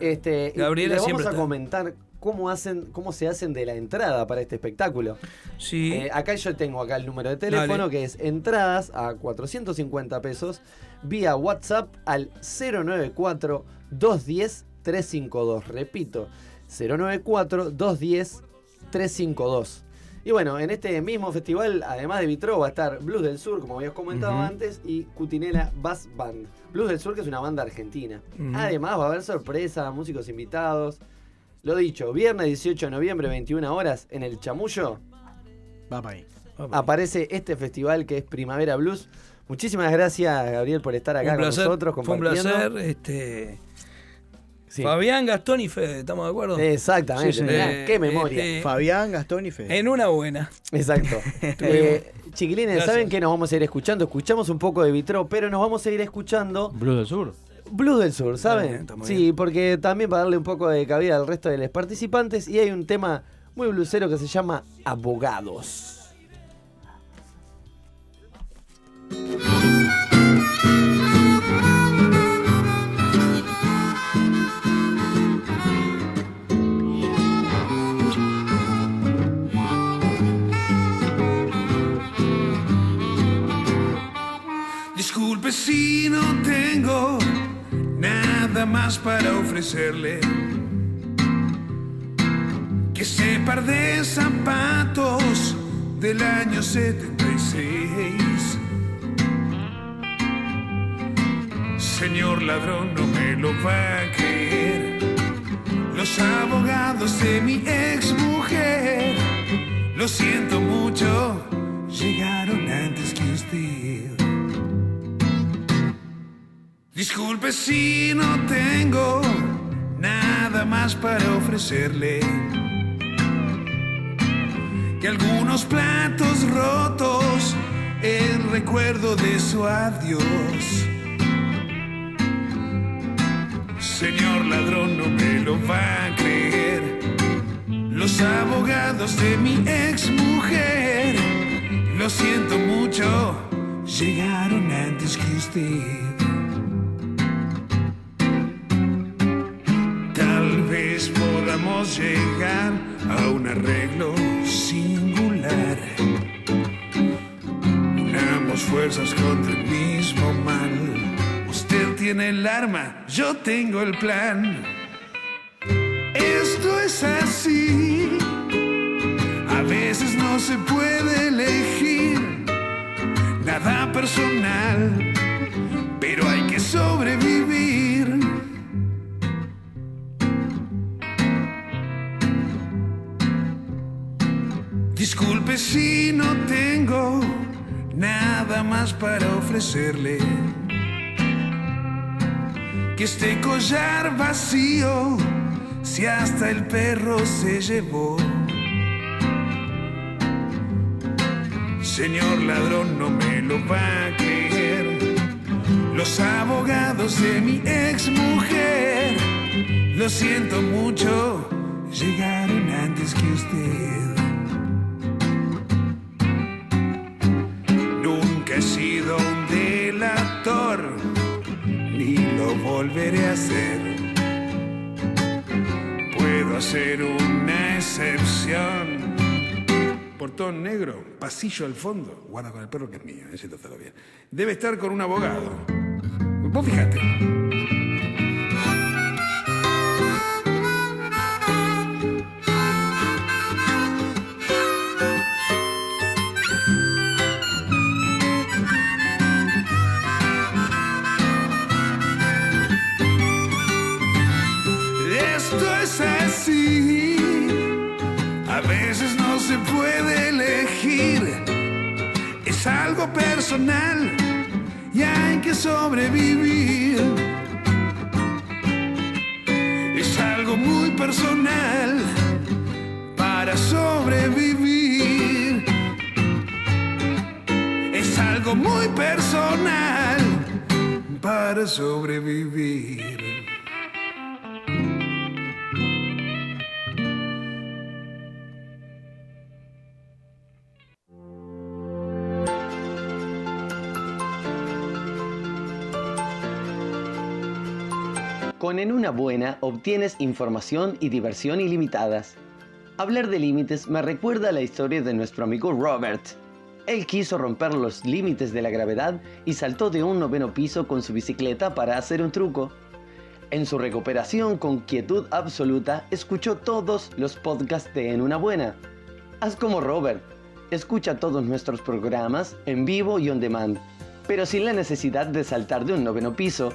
Este, y Gabriela le vamos a está. comentar cómo hacen, cómo se hacen de la entrada para este espectáculo. Sí. Eh, acá yo tengo acá el número de teléfono Dale. que es entradas a 450 pesos vía WhatsApp al 094 210 352. Repito, 094 210 352. Y bueno, en este mismo festival, además de Vitro, va a estar Blues del Sur, como habías comentado antes, y Cutinela Bass Band. Blues del Sur, que es una banda argentina. Además, va a haber sorpresa, músicos invitados. Lo dicho, viernes 18 de noviembre, 21 horas, en el Chamullo, Va para ahí. aparece este festival que es Primavera Blues. Muchísimas gracias, Gabriel, por estar acá un con placer, nosotros fue un placer. Este, Sí. Fabián, Gastón y Fede, ¿estamos de acuerdo? Exactamente, Sí, eh, qué memoria. este, Fabián, Gastón y Fede. en una buena. Exacto. [LAUGHS] Eh, chiquilines, Gracias. ¿saben qué nos vamos a ir escuchando? Escuchamos un poco de Vitro, pero nos vamos a ir escuchando Blues del Sur. Blues del Sur, bien, ¿saben? Sí, porque también para darle un poco de cabida al resto de los participantes y hay un tema muy blusero que se llama Abogados. Si no tengo nada más para ofrecerle. Que ese par de zapatos del año 76. Señor ladrón, no me lo va a creer. Los abogados de mi ex mujer, lo siento mucho, llegaron antes que usted. Disculpe si no tengo nada más para ofrecerle. Que algunos platos rotos, el recuerdo de su adiós. Señor ladrón, no me lo va a creer. Los abogados de mi ex mujer, lo siento mucho, llegaron antes que usted. Llegar a un arreglo singular. Unamos fuerzas contra el mismo mal. Usted tiene el arma, yo tengo el plan. Esto es así. A veces no se puede elegir nada personal, pero hay que sobrevivir. Disculpe si no tengo nada más para ofrecerle. Que este collar vacío, si hasta el perro se llevó. Señor ladrón, no me lo va a creer. Los abogados de mi ex mujer, lo siento mucho, llegaron antes que usted. He sido un delator, ni lo volveré a hacer. Puedo hacer una excepción. Portón negro, pasillo al fondo. Guarda con el perro que es mío, ese todo bien. Debe estar con un abogado. Vos fíjate. Es algo personal y hay que sobrevivir. Es algo muy personal para sobrevivir. Es algo muy personal para sobrevivir. Con En una buena obtienes información y diversión ilimitadas. Hablar de límites me recuerda a la historia de nuestro amigo Robert. Él quiso romper los límites de la gravedad y saltó de un noveno piso con su bicicleta para hacer un truco. En su recuperación con quietud absoluta, escuchó todos los podcasts de En una buena. Haz como Robert. Escucha todos nuestros programas en vivo y on demand, pero sin la necesidad de saltar de un noveno piso.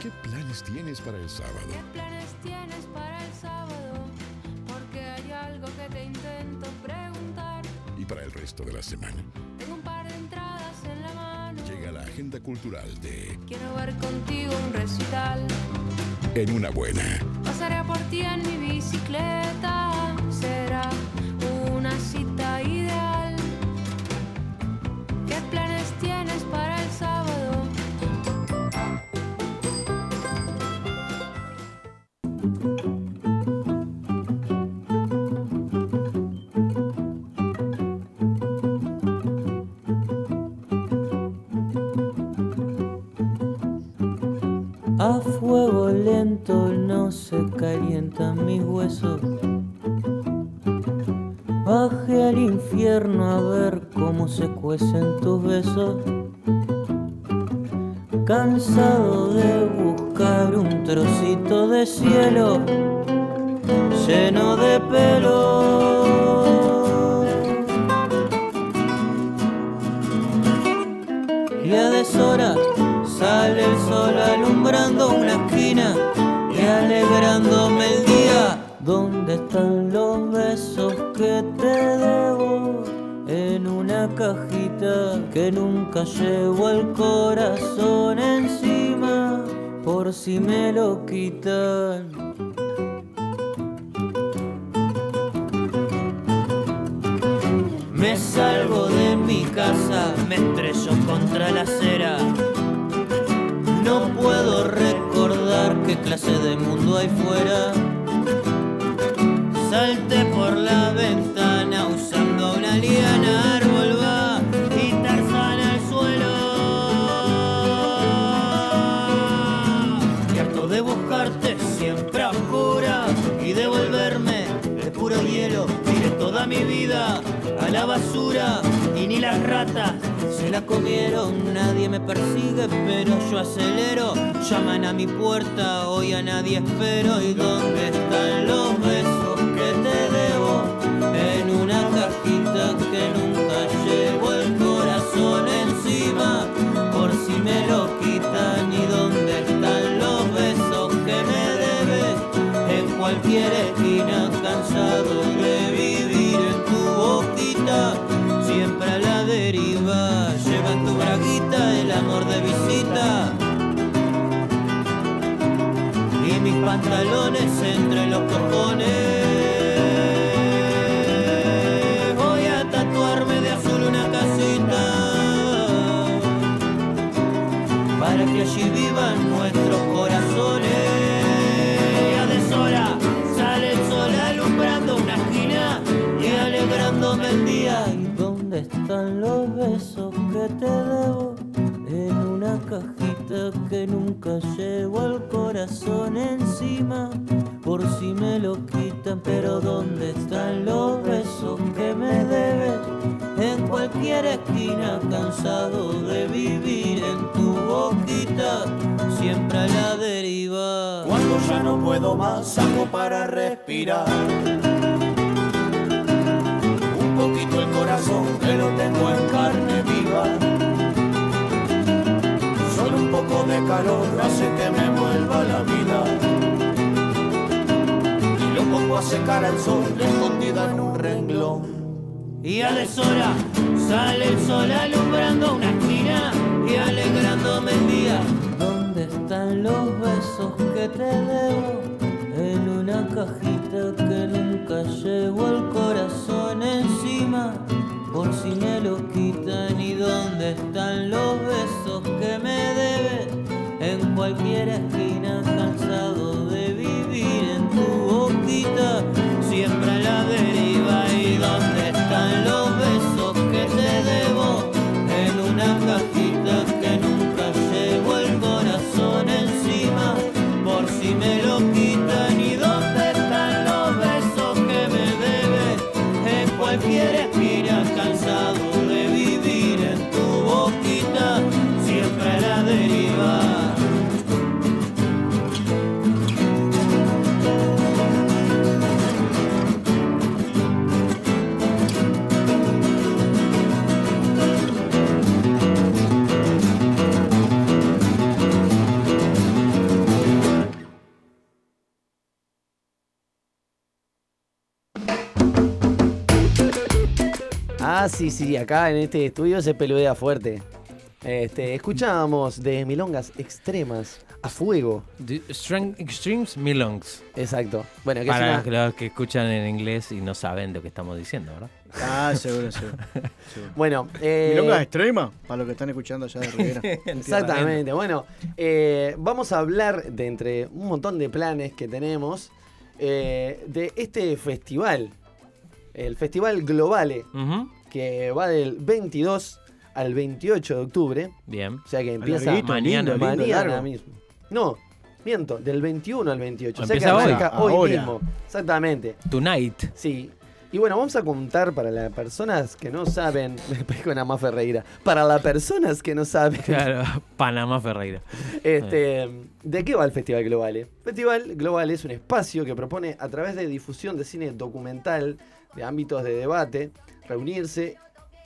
¿Qué planes tienes para el sábado? ¿Qué planes tienes para el sábado? Porque hay algo que te intento preguntar. ¿Y para el resto de la semana? Tengo un par de entradas en la mano. Llega la agenda cultural de Quiero ver contigo un recital. En una buena. Pasaré por ti en mi bicicleta. Será una cita ideal. ¿Qué planes tienes para el sábado? Se calientan mis huesos. Bajé al infierno a ver cómo se cuecen tus besos. Cansado de buscar un trocito de cielo lleno de pelo. Y a deshora sale el sol alumbrando una esquina alegrándome el día. ¿Dónde están los besos que te debo? En una cajita que nunca llevo el corazón encima por si me lo quitan. Me salgo de mi casa, me estrello contra la acera. No puedo qué clase de mundo hay fuera. Salté por la ventana usando una liana, árbol va y Tarzán al suelo. Y harto de buscarte siempre a oscuras y de volverme de puro hielo. Tiré toda mi vida a la basura y ni las ratas se la comieron. Nadie me persigue, pero yo acelero. Llaman a mi puerta, hoy a nadie espero. ¿Y dónde están los entre los cojones. Que nunca llevo el corazón encima. Por si me lo quitan, pero ¿dónde están los besos que me debes? En cualquier esquina, cansado de vivir en tu boquita, siempre a la deriva. Cuando ya no puedo más, salgo para respirar. Un poquito el corazón que lo tengo en carne viva. Hace que me vuelva la vida. Y lo pongo a secar al sol, escondida en un renglón. Y a deshora Sale el sol alumbrando una esquina y alegrándome el día. ¿Dónde están los besos que te debo? En una cajita que nunca llevo el corazón encima. Por si me lo quitan y dónde están los besos que me debes. En cualquier esquina cansado de vivir en tu boquita. Ah, sí, sí, acá en este estudio se peludea fuerte. Este, escuchábamos de milongas extremas a fuego. The Strength Extremes Milongs. Exacto. Bueno, que es Para una- los que escuchan en inglés y no saben lo que estamos diciendo, ¿verdad? Ah, seguro, seguro. [LAUGHS] seguro. Bueno, eh, Milongas extrema, para los que están escuchando allá de Rivera. [LAUGHS] Exactamente. Bueno, eh, vamos a hablar de entre un montón de planes que tenemos eh, de este festival, el Festival Globale, que va del 22 al 28 de octubre. Bien. O sea que empieza larguito, mañana, lindo, lindo, mañana largo. mismo. No, miento, del 21 al 28. O sea que Empieza hoy. arranca hoy Ahora. mismo. Exactamente. Tonight. Sí. Y bueno, vamos a contar para las personas que no saben, [LAUGHS] me pego en Amá Ferreira, para las personas que no saben, Claro, [LAUGHS] Panamá Ferreira. este, ¿de qué va el Festival Global? El Festival Global es un espacio que propone a través de difusión de cine documental, de ámbitos de debate, reunirse,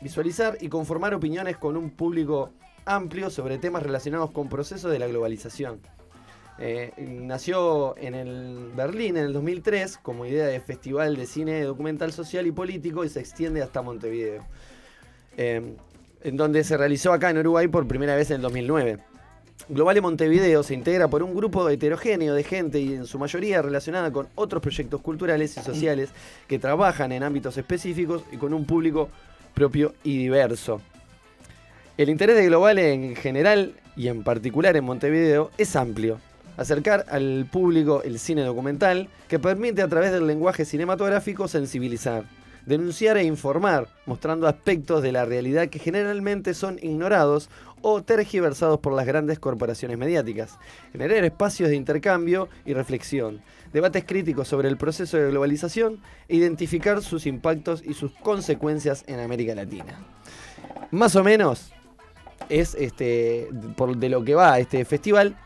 visualizar y conformar opiniones con un público amplio sobre temas relacionados con procesos de la globalización. Eh, nació en el Berlín en el 2003 como idea de festival de cine documental social y político y se extiende hasta Montevideo. Eh, en donde se realizó acá en Uruguay por primera vez en el 2009. Global de Montevideo se integra por un grupo heterogéneo de gente y en su mayoría relacionada con otros proyectos culturales y sociales que trabajan en ámbitos específicos y con un público propio y diverso. El interés de Global en general y en particular en Montevideo es amplio. Acercar al público el cine documental que permite a través del lenguaje cinematográfico sensibilizar, denunciar e informar, mostrando aspectos de la realidad que generalmente son ignorados o tergiversados por las grandes corporaciones mediáticas. Generar espacios de intercambio y reflexión, debates críticos sobre el proceso de globalización e identificar sus impactos y sus consecuencias en América Latina. Más o menos es este por de lo que va este festival.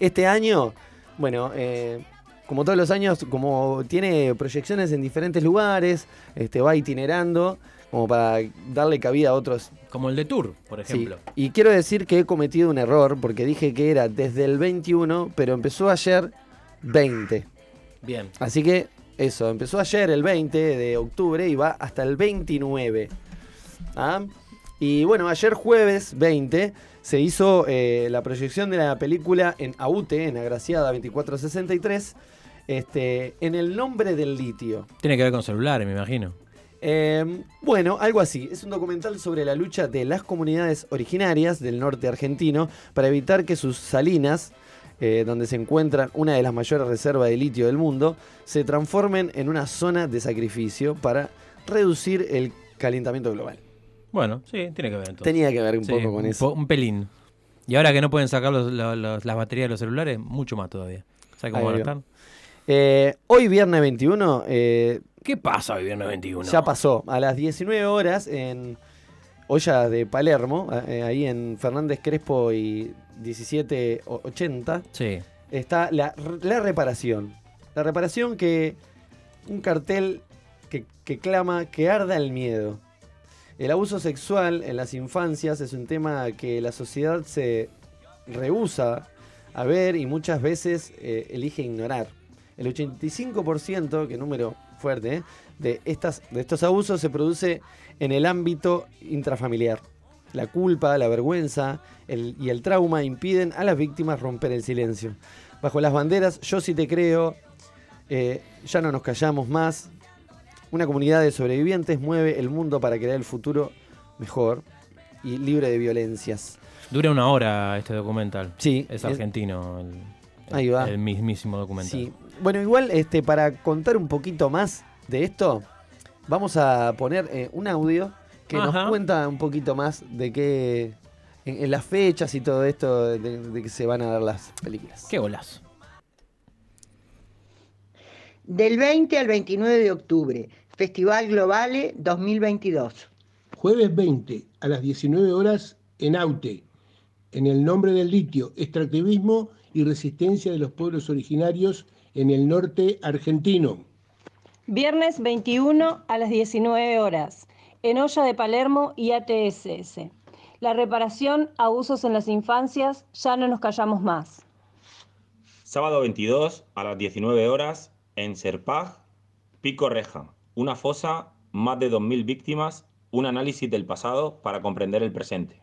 Este año, bueno, eh, como todos los años, como tiene proyecciones en diferentes lugares, este, va itinerando como para darle cabida a otros. Como el de Tour, por Sí, ejemplo. Y quiero decir que he cometido un error porque dije que era desde el 21, pero empezó ayer 20. Bien. Así que eso, empezó ayer el 20 de octubre y va hasta el 29. ¿Ah? Y bueno, ayer jueves 20 se hizo eh, la proyección de la película en AUTE, en Agraciada 2463, este, en el nombre del litio. Tiene que ver con celulares, me imagino. Eh, bueno, algo así. Es un documental sobre la lucha de las comunidades originarias del norte argentino para evitar que sus salinas, eh, donde se encuentran una de las mayores reservas de litio del mundo, se transformen en una zona de sacrificio para reducir el calentamiento global. Bueno, sí, tiene que ver entonces. Tenía que ver un Sí, poco con un eso. po- un pelín. Y ahora que no pueden sacar los- los- los- las baterías de los celulares, mucho más todavía. ¿Sabes cómo van a estar? Eh, hoy viernes 21... eh, ¿Qué pasa hoy viernes 21? Ya pasó. A las 19 horas en Olla de Palermo, eh, ahí en Fernández Crespo y 1780, Sí. está la, la reparación. La reparación que... Un cartel que, que clama que arda el miedo. El abuso sexual en las infancias es un tema que la sociedad se rehúsa a ver y muchas veces eh, elige ignorar. El 85%, que número fuerte, ¿eh? de, estas, de estos abusos se produce en el ámbito intrafamiliar. La culpa, la vergüenza el- y el trauma impiden a las víctimas romper el silencio. Bajo las banderas, yo sí te creo, eh, ya no nos callamos más. Una comunidad de sobrevivientes mueve el mundo para crear el futuro mejor y libre de violencias. Dura una hora este documental. Sí. Es argentino el, el- Ahí va. el mismísimo documental. Sí. Bueno, igual este, para contar un poquito más de esto, vamos a poner eh, un audio que Ajá. nos cuenta un poquito más de qué. En, en las fechas y todo esto de, de que se van a dar las películas. Qué golazo. Del 20 al 29 de octubre, Festival Globale 2022. Jueves 20 a las 19 horas en Aute, en el nombre del litio, extractivismo y resistencia de los pueblos originarios en el norte argentino. Viernes 21 a las 19 horas, en Olla de Palermo y ATSS. La reparación, abusos en las infancias, ya no nos callamos más. Sábado 22 a las 19 horas en Serpag, Pico Reja. Una fosa, más de 2.000 víctimas, un análisis del pasado para comprender el presente.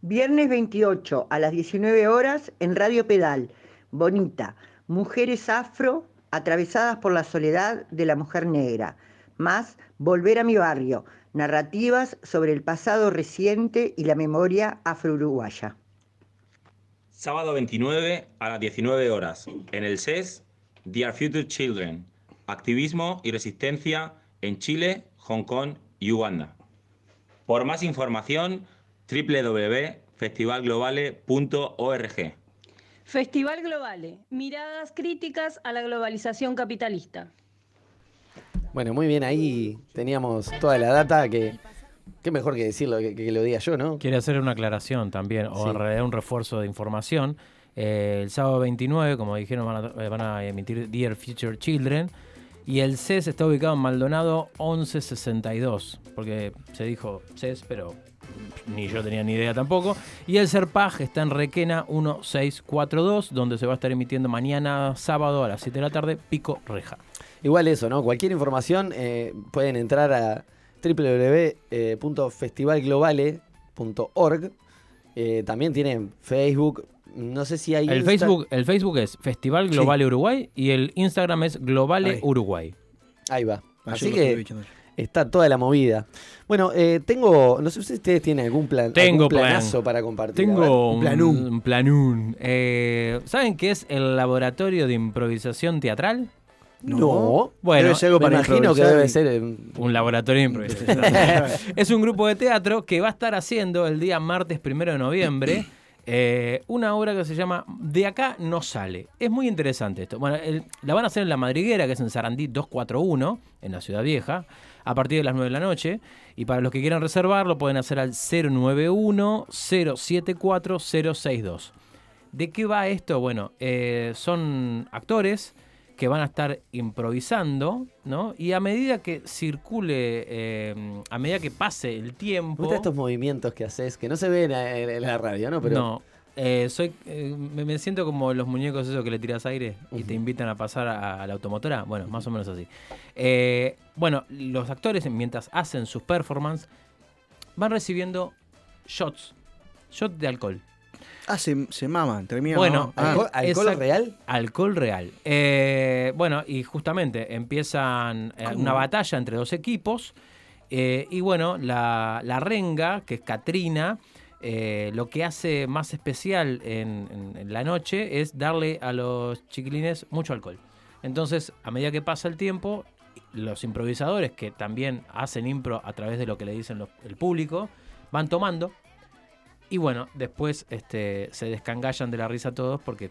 Viernes 28 a las 19 horas en Radio Pedal. Bonita. Mujeres afro atravesadas por la soledad de la mujer negra. Más Volver a mi barrio. Narrativas sobre el pasado reciente y la memoria afro-uruguaya. Sábado 29 a las 19 horas en el CES, Dear Future Children. Activismo y resistencia en Chile, Hong Kong y Uganda. Por más información, www.festivalglobale.org. Festival Globale, miradas críticas a la globalización capitalista. Bueno, muy bien, ahí teníamos toda la data que. Qué mejor que decirlo que, que lo diga yo, ¿no? Quiere hacer una aclaración también, o Sí. en realidad un refuerzo de información. Eh, el sábado 29, como dijeron, van a, eh, van a emitir Dear Future Children. Y el CES está ubicado en Maldonado 1162. Porque se dijo CES, pero ni yo tenía ni idea tampoco. Y el Serpaj está en Requena 1642, donde se va a estar emitiendo mañana sábado a las 7 de la tarde, Pico Reja. Igual eso, ¿no? Cualquier información eh, pueden entrar a www.festivalglobale.org. Eh, también tienen Facebook. No sé si hay. El Insta- Facebook, el Facebook es Festival Global Uruguay y el Instagram es Globale Ahí. Uruguay. Ahí va. Ah, Así que. Está toda la movida. Bueno, eh, tengo. No sé si ustedes tienen algún plan. Tengo algún plan. planazo para compartir. Tengo un planún. un planún. Eh, ¿Saben qué es el laboratorio de improvisación teatral? No. Bueno, Debe ser algo me para imagino que debe ser un laboratorio de improvisación. [LAUGHS] es un grupo de teatro que va a estar haciendo el día martes primero de noviembre [CLEARS THROAT] eh, una obra que se llama De acá no sale. Es muy interesante esto. Bueno, el- la van a hacer en La Madriguera, que es en Sarandí 241, en la Ciudad Vieja, a partir de las 9 de la noche. Y para los que quieran reservar, lo pueden hacer al 091-074-062. ¿De qué va esto? Bueno, eh, son actores que van a estar improvisando, ¿no? Y a medida que circule, eh, a medida que pase el Me tiempo... gustan estos movimientos que haces, que no se ven en, en la radio, ¿no? Pero No, eh, soy, eh, me, siento como los muñecos esos que le tiras aire y te invitan a pasar a, a la automotora. Bueno, más o menos así. Eh, bueno, los actores mientras hacen sus performances van recibiendo shots, shots de alcohol. Ah, se, se maman, termina Bueno, mamando. eh, exact- Alcohol real. Bueno, y justamente empiezan ¿Cómo? una batalla entre dos equipos. y bueno, la, la renga, que es Katrina, eh, lo que hace más especial en, la noche es darle a los chiquilines mucho alcohol. Entonces, a medida que pasa el tiempo, los improvisadores, que también hacen impro a través de lo que le dicen el público, van tomando y bueno, después este, se descangallan de la risa todos porque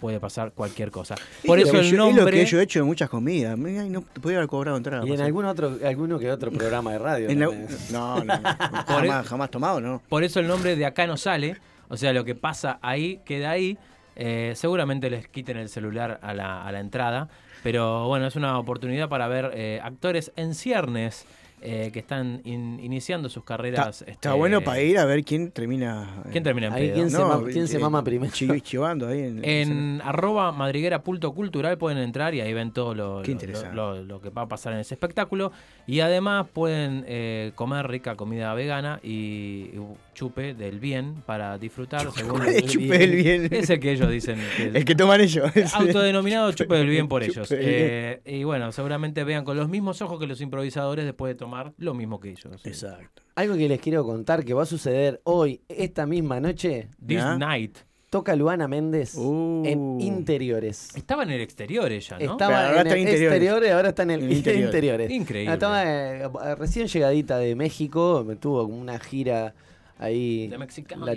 puede pasar cualquier cosa. Por Es eso lo que el yo- Es lo nombre. que yo he hecho en muchas comidas. No te podía haber cobrado entrada. Y en algún otro, alguno que otro programa de radio. La-. [LAUGHS] No, no, no. [LAUGHS] Por e- jamás, jamás tomado, ¿no? Por eso el nombre de acá no sale. O sea, lo que pasa ahí queda ahí. Eh, seguramente les quiten el celular a la, a la entrada. Pero bueno, es una oportunidad para ver eh, actores en ciernes. Eh, que están in- iniciando sus carreras. está este, bueno para ir a ver quién termina. ¿Quién termina en ahí, pedo? ¿quién se, No, ma- quién se eh, mama primero? Chi- Chivando ahí en. En arroba madriguera punto cultural pueden entrar y ahí ven todo lo, Qué lo- interesante. lo- lo que va a pasar en ese espectáculo. Y además pueden eh, comer rica comida vegana y chupe del bien para disfrutar. según ¿Cuál es chupe del bien? [LAUGHS] Es el que ellos dicen. que- [LAUGHS] El que toman ellos. [LAUGHS] Autodenominado chupe del bien por Chupe ellos. Eh, y bueno, seguramente vean con los mismos ojos que los improvisadores después de tomar lo mismo que ellos. Exacto. Algo que les quiero contar que va a suceder hoy, esta misma noche. This ¿Ya? night. Toca Luana Méndez Uh. en interiores. Estaba en el exterior ella, ¿no? Estaba ahora en está el en interiores. ahora está en el interiores. interiores. Increíble. Estaba eh, recién llegadita de México, tuvo como una gira ahí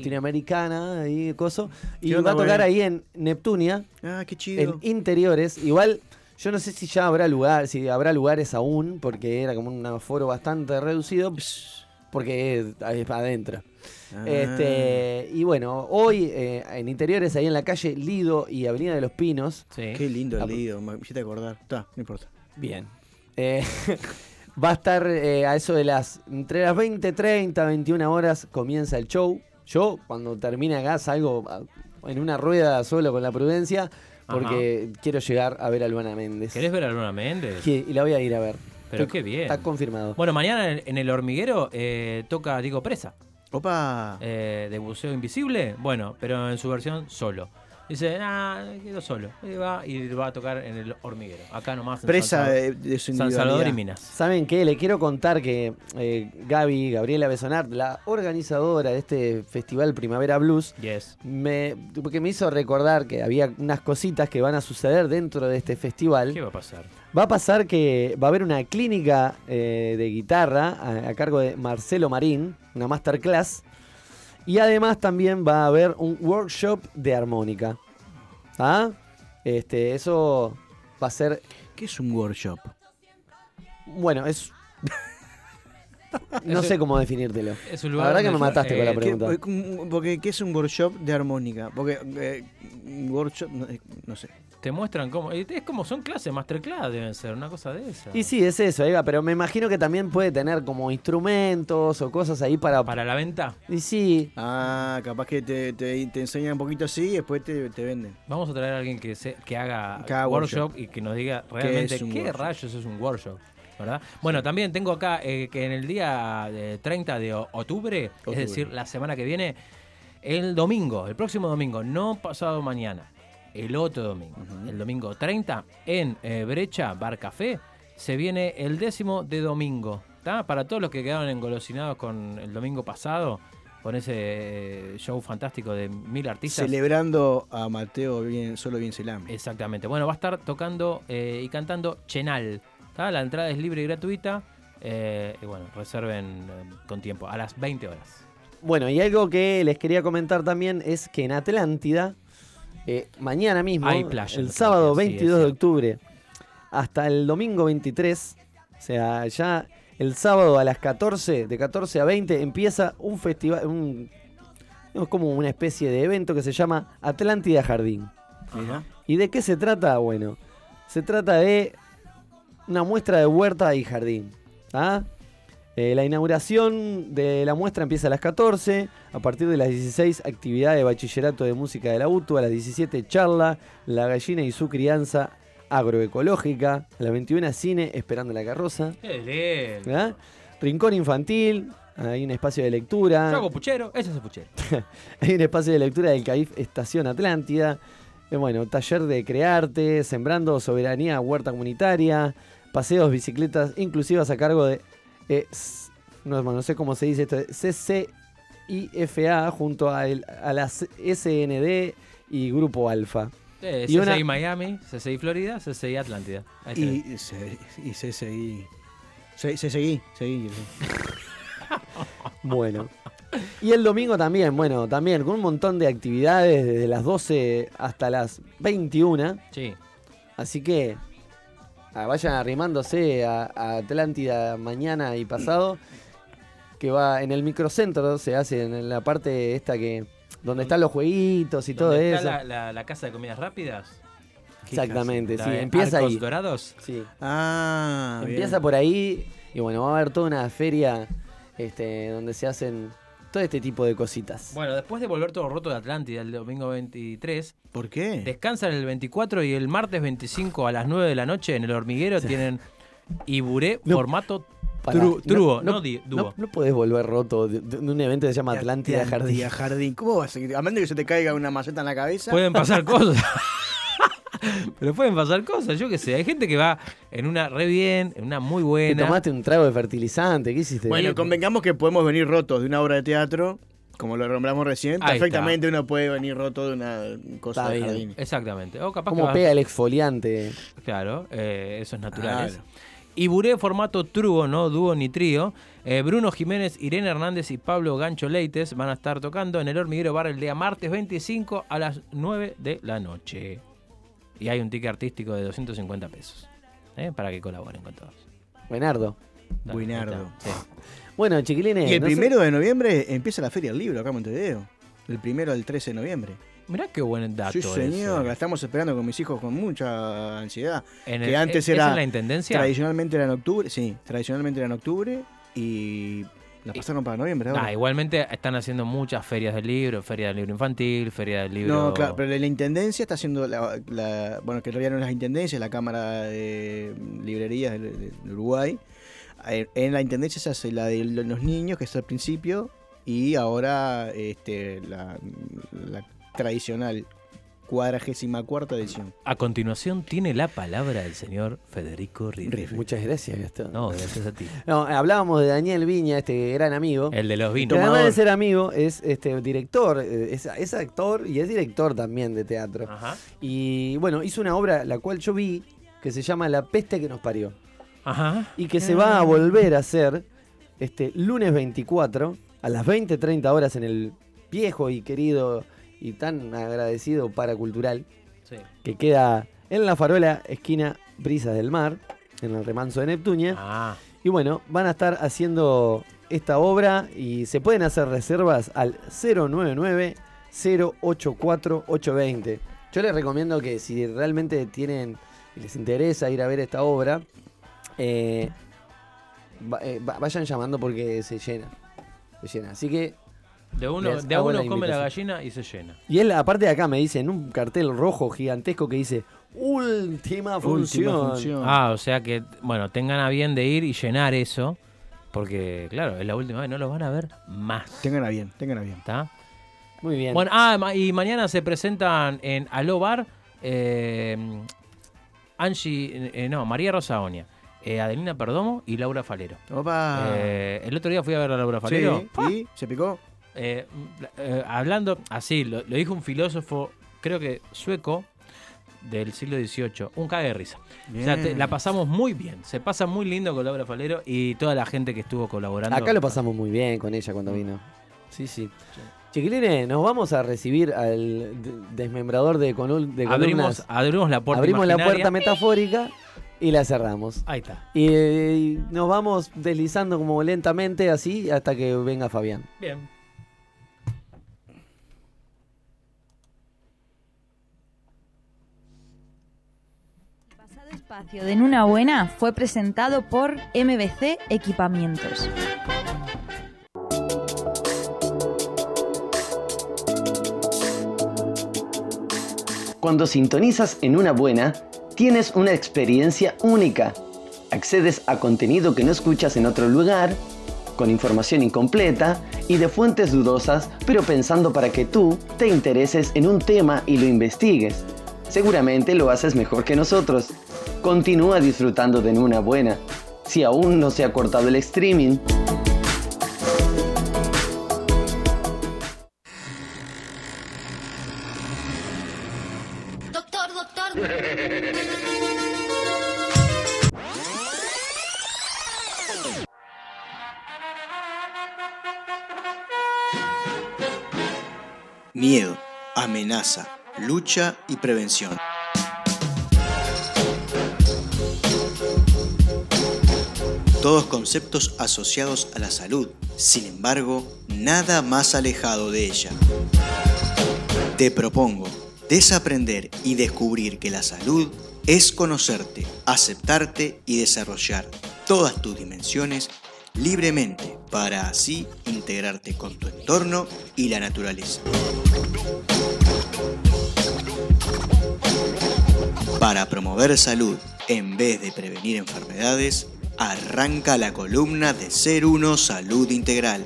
latinoamericana, ahí coso, y ¿Qué va a tocar ahí en Neptunia, Ah, qué chido. en interiores. Igual yo no sé si ya habrá lugar, si habrá lugares aún, porque era como un aforo bastante reducido, porque es, es adentro. Ah. Este, y bueno, hoy eh, en interiores, ahí en la calle Lido y Avenida de los Pinos. Qué lindo Ah, el Lido, me hiciste acordar. Está, no importa. Bien. Eh, [LAUGHS] va a estar eh, a eso de las. Entre las 20, 30, 21 horas comienza el show. Yo, cuando termine acá, salgo a- en una rueda solo con la prudencia porque quiero llegar a ver a Luana Méndez. ¿Querés ver a Luna Méndez? Sí, y la voy a ir a ver. Pero Estoy- qué bien. Está confirmado. Bueno, mañana en, en el hormiguero eh, toca Diego Presa. Opa. Eh, de Buceo Invisible. Bueno, pero en su versión solo. Dice, ah, quedo solo. Y va, y va a tocar en el hormiguero. Acá nomás. en Presa San de, su San Salvador y. Minas. ¿Saben qué? Le quiero contar que eh, Gaby, Gabriela Besonar, la organizadora de este festival Primavera Blues, Yes. me, porque me hizo recordar que había unas cositas que van a suceder dentro de este festival. ¿Qué va a pasar? Va a pasar que va a haber una clínica eh, de guitarra a, a cargo de Marcelo Marín, una masterclass. Y además también va a haber un workshop de armónica. ¿Ah? Este, eso va a ser. ¿Qué es un workshop? Bueno, es. [LAUGHS] no sé cómo definírtelo. es un la lugar verdad que me mataste con la eh, ¿Qué, pregunta. porque, porque, ¿qué es un workshop de armónica? Porque eh, un workshop, no, eh, no sé. Te muestran cómo. Es como son clases, masterclass deben ser, una cosa de esa. Y sí, es eso, Eva, pero me imagino que también puede tener como instrumentos o cosas ahí para. Para la venta. Y sí. Ah, capaz que te, te, te enseñan un poquito así y después te, te venden. Vamos a traer a alguien que, se, que haga haga workshop, workshop. y que nos diga ¿Qué realmente qué rayos es un workshop. ¿verdad? Bueno, también tengo acá eh, que en el día de 30 de Octubre. es decir, la semana que viene, el domingo, el próximo domingo, no pasado mañana, el otro domingo, el domingo 30, en eh, Brecha Bar Café, se viene el décimo de domingo. ¿tá? Para todos los que quedaron engolosinados con el domingo pasado, con ese eh, show fantástico de mil artistas. Celebrando a Mateo bien, solo bien Selame. Exactamente. Bueno, va a estar tocando eh, y cantando Chenal. ¿tá? La entrada es libre y gratuita. eh, y bueno, reserven eh, con tiempo, a las 20 horas. Bueno, y algo que les quería comentar también es que en Atlántida, eh, mañana mismo, Hay playa en el sábado sí, es 22 de octubre, hasta el domingo 23, o sea, ya el sábado a las 14, de 14 a 20, empieza un festival, un, es como una especie de evento que se llama Atlántida Jardín. ¿Y de qué se trata? Bueno, se trata de una muestra de huerta y jardín. ¿ah? Eh, la inauguración de la muestra empieza a las 14, a partir de las 16 actividad de bachillerato de música de la UTU, a las 17 charla, la gallina y su crianza agroecológica, a las 21 cine esperando la carroza, ¡Qué lindo! ¿ah? rincón infantil, hay un espacio de lectura. Yo hago puchero, ese es puchero. [LAUGHS] Hay un espacio de lectura del CAIF Estación Atlántida. Eh, bueno, taller de crearte, sembrando soberanía, huerta comunitaria, paseos, bicicletas inclusivas a cargo de. Eh, no, no sé cómo se dice esto. CCIFA junto a, el- a la SND y Grupo Alfa. Eh, Y CCI una- Miami, CCI Florida, CCI Atlántida. Y, y se seguí, seguí. Bueno. Y el domingo también, bueno, también con un montón de actividades desde las 12 hasta las 21. Sí. Así que ah, vayan arrimándose a, a Atlántida mañana y pasado, que va en el microcentro, se hace en la parte esta que donde están los jueguitos y todo ¿Dónde eso. está la, la- la casa de comidas rápidas? Exactamente, sí, empieza Arcos ahí. Dorados? Sí. Ah, Empieza por ahí Y bueno, va a haber toda una feria este, donde se hacen todo este tipo de cositas. Bueno, después de volver todo roto de Atlántida el domingo 23. ¿Por qué? Descansan el 24 y el martes 25 a las 9 de la noche en el hormiguero tienen Iburé No. formato tru- truo, no, no, dúo. no podés volver roto de, de un evento que se llama Atlántida Jardín. Atlántida Jardín. ¿Cómo vas a A menos que se te caiga una maceta en la cabeza. Pueden pasar [LAUGHS] cosas. [LAUGHS] Pero pueden pasar cosas, yo qué sé. Hay gente que va en una re bien, en una muy Te buena. tomaste un trago de fertilizante, ¿qué hiciste? Bueno, convengamos que podemos venir rotos de una obra de teatro, como lo nombramos recién. Ahí Perfectamente uno puede venir roto de una cosa Está de bien. jardín. Exactamente. O capaz que ¿Cómo vas- pega el exfoliante? Claro, eh, esos naturales. Claro. Iburé formato truo, no dúo ni trío. Eh, Bruno Jiménez, Irene Hernández y Pablo Gancho Leites van a estar tocando en el Hormiguero Bar el día martes 25 a las 9 de la noche. Y hay un ticket artístico de 250 pesos. ¿eh? Para que colaboren con todos. Buenardo. Dale, Buenardo. sí. Bueno, chiquilines. Y el no sé- primero de noviembre empieza la Feria del Libro acá en Montevideo. El primero al 13 de noviembre. Mirá qué buen dato. Sí, señor, ese. la estamos esperando con mis hijos con mucha ansiedad. En que el- antes ¿es era. en la intendencia? Tradicionalmente era en octubre, sí, tradicionalmente era en octubre y la pasaron para noviembre ahora. Ah, igualmente están haciendo muchas ferias del libro, feria del libro infantil, feria del libro... No, claro, pero la intendencia está haciendo, la, la- bueno, que realidad no es la intendencia, la Cámara de Librerías de, de- de Uruguay. En, en la intendencia se hace la de los niños, que es al principio, y ahora este, la, la tradicional cuadragésima cuarta edición. A continuación tiene la palabra el señor Federico Riff. Muchas gracias, Gastón. No, gracias a ti. No, hablábamos de Daniel Viña, este gran amigo. El de los Que vinos. además de ser amigo, es este director, eh, es, es actor y es director también de teatro. Ajá. Y bueno, hizo una obra la cual yo vi que se llama La peste que nos parió. Ajá. Y que se va a volver a hacer este lunes 24 a las 20:30 horas en el viejo y querido y tan agradecido Paracultural Sí. que queda en la farola esquina Brisas del Mar, en el remanso de Neptunia. Ah. Y bueno, van a estar haciendo esta obra y se pueden hacer reservas al 099-084-820. Yo les recomiendo que si realmente tienen y les interesa ir a ver esta obra, eh, eh, va- vayan llamando porque se llena. Se llena. Así que. De uno, les de a uno la come la gallina y se llena. Y él, aparte de acá, me dice en un cartel rojo gigantesco que dice Última función. Ah, o sea que, bueno, tengan a bien de ir y llenar eso. Porque, claro, es la última vez, no los van a ver más. Tengan a bien, tengan a bien. ¿Está? Muy bien. Bueno, ah, y mañana se presentan en Aló Bar eh, Angie, eh, no, María Rosa Oña, eh, Adelina Perdomo y Laura Falero. Opa. Eh, el otro día fui a ver a Laura Falero. Sí, ¿y? ¿Se picó? Eh, eh, hablando, así, lo, lo dijo un filósofo, creo que sueco, del siglo XVIII, un cague de risa. O sea, te- la pasamos muy bien, se pasa muy lindo con Laura Falero y toda la gente que estuvo colaborando. Acá lo pasamos muy bien con ella cuando vino. Sí, sí. Chiquilines, nos vamos a recibir al de- desmembrador de, Abrimos- columnas. abrimos la puerta Abrimos la puerta metafórica y la cerramos. Ahí está. Y, y nos vamos deslizando como lentamente así hasta que venga Fabián. Bien. Espacio de En Una Buena fue presentado por MBC Equipamientos. Cuando sintonizas en una buena, tienes una experiencia única. Accedes a contenido que no escuchas en otro lugar, con información incompleta y de fuentes dudosas, pero pensando para que tú te intereses en un tema y lo investigues. Seguramente lo haces mejor que nosotros. Continúa disfrutando de una buena. Si aún no se ha cortado el streaming, Doctor, doctor. Miedo, amenaza, lucha y prevención. Todos conceptos asociados a la salud, sin embargo, nada más alejado de ella. Te propongo desaprender y descubrir que la salud es conocerte, aceptarte y desarrollar todas tus dimensiones libremente para así integrarte con tu entorno y la naturaleza. Para promover salud en vez de prevenir enfermedades, arranca la columna de Ser Uno Salud Integral.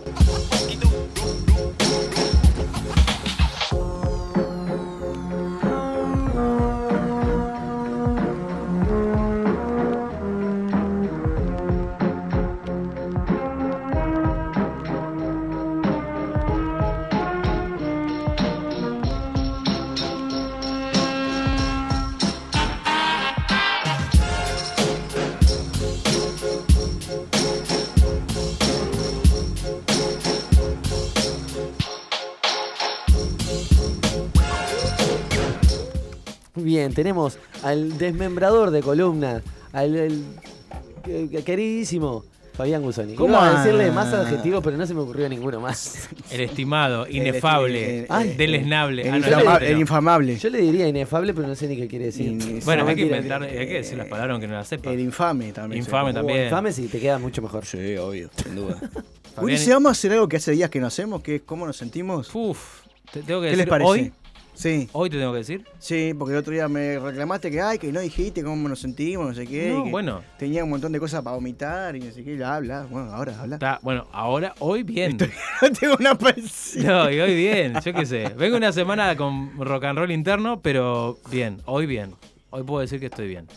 Tenemos al desmembrador de columna, al, el- eh, queridísimo Fabián Gusoni. ¿Cómo Iba a anda? decirle más adjetivos, pero no se me ocurrió ninguno más. El estimado, inefable, deleznable. El, Ah, el infamable. Yo le diría inefable, pero no sé ni qué quiere decir. Bueno, No, hay que inventar, hay que decir las palabras aunque no las sepa. El infame también. Infame se- también. Infame sí, te queda mucho mejor. Sí, obvio, sin duda. [LAUGHS] Fabián- Ulises, vamos a hacer algo que hace días que no hacemos, que es cómo nos sentimos. Uf, te tengo que ¿Qué decir les parece? hoy. Sí. Hoy te tengo que decir. Sí, porque el otro día me reclamaste que, ay, que no dijiste cómo nos sentimos, no sé qué. No, y que bueno. Tenía un montón de cosas para vomitar y no sé qué. Ya habla. Bueno, ahora habla. Está, bueno, ahora, hoy bien. [LAUGHS] No tengo una parecida. No, y hoy bien, yo qué sé. Vengo una semana con rock and roll interno, pero bien, hoy bien. Hoy puedo decir que estoy bien.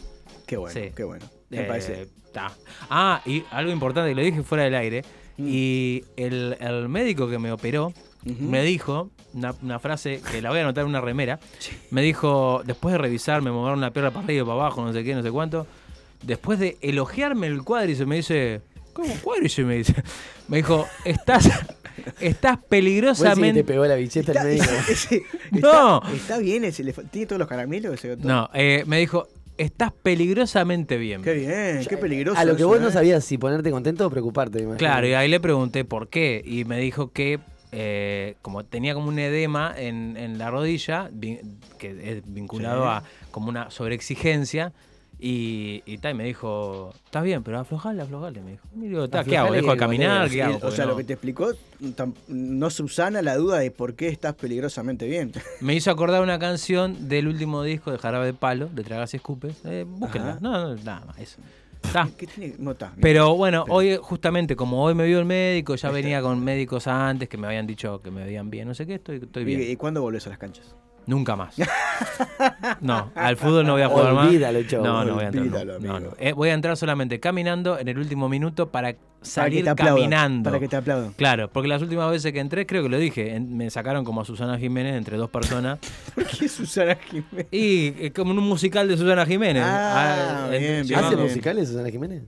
Qué bueno, Sí. qué bueno. Me Eh, parece. ta. Ah, y algo importante que lo dije fuera del aire. Mm. Y el, el médico que me operó me dijo una, una frase que la voy a anotar en una remera. [LAUGHS] Me dijo, después de revisarme, mover una pierna para arriba y para abajo, no sé qué, no sé cuánto. Después de elogiarme el cuádriceps, me dice, ¿cómo cuádriceps? Me dice. Me dijo, estás, estás peligrosamente. te pegó la bicheta el médico. [LAUGHS] Ese- [LAUGHS] No. Está, está bien, ese, tiene todos los caramelos. Ese? No, eh, me dijo, estás peligrosamente bien. Qué bien, qué peligroso. A lo que eso, vos no ¿eh? sabías si ponerte contento o preocuparte, me. Claro, y ahí le pregunté por qué. Y me dijo que eh, como tenía como un edema en, en la rodilla, que es vinculado Sí. a como una sobreexigencia. Y, y, ta, y me dijo, estás bien, pero aflojale, aflojale. Me dijo, Y digo, "Ta, ¿qué hago? ¿Dejo de caminar? ¿Qué hago? o sea, no- lo que te explicó no subsana la duda de por qué estás peligrosamente bien. [LAUGHS] Me hizo acordar una canción del último disco de Jarabe de Palo, de Tragas y Escupes. Eh, búsquenla. No, no, nada más, eso. Ta. ¿Qué tiene? No está. Pero bueno, hoy justamente como hoy me vio el médico, ya venía con médicos antes que me habían dicho que me veían bien, no sé qué, estoy, estoy bien. ¿Y, y cuándo volvés a las canchas? Nunca más. No, al fútbol no voy a jugar más. Chavo, No, no voy a entrar. no. No. Eh, voy a entrar solamente caminando en el último minuto para salir aplaudan, caminando. Para que te aplaudan. Claro, porque las últimas veces que entré, creo que lo dije, en- me sacaron como a Susana Jiménez entre dos personas. [LAUGHS] ¿Por qué Susana Jiménez? Y eh, como en un musical de Susana Jiménez. Ah, en- bien, bien, ¿Hace bien. musicales Susana Jiménez?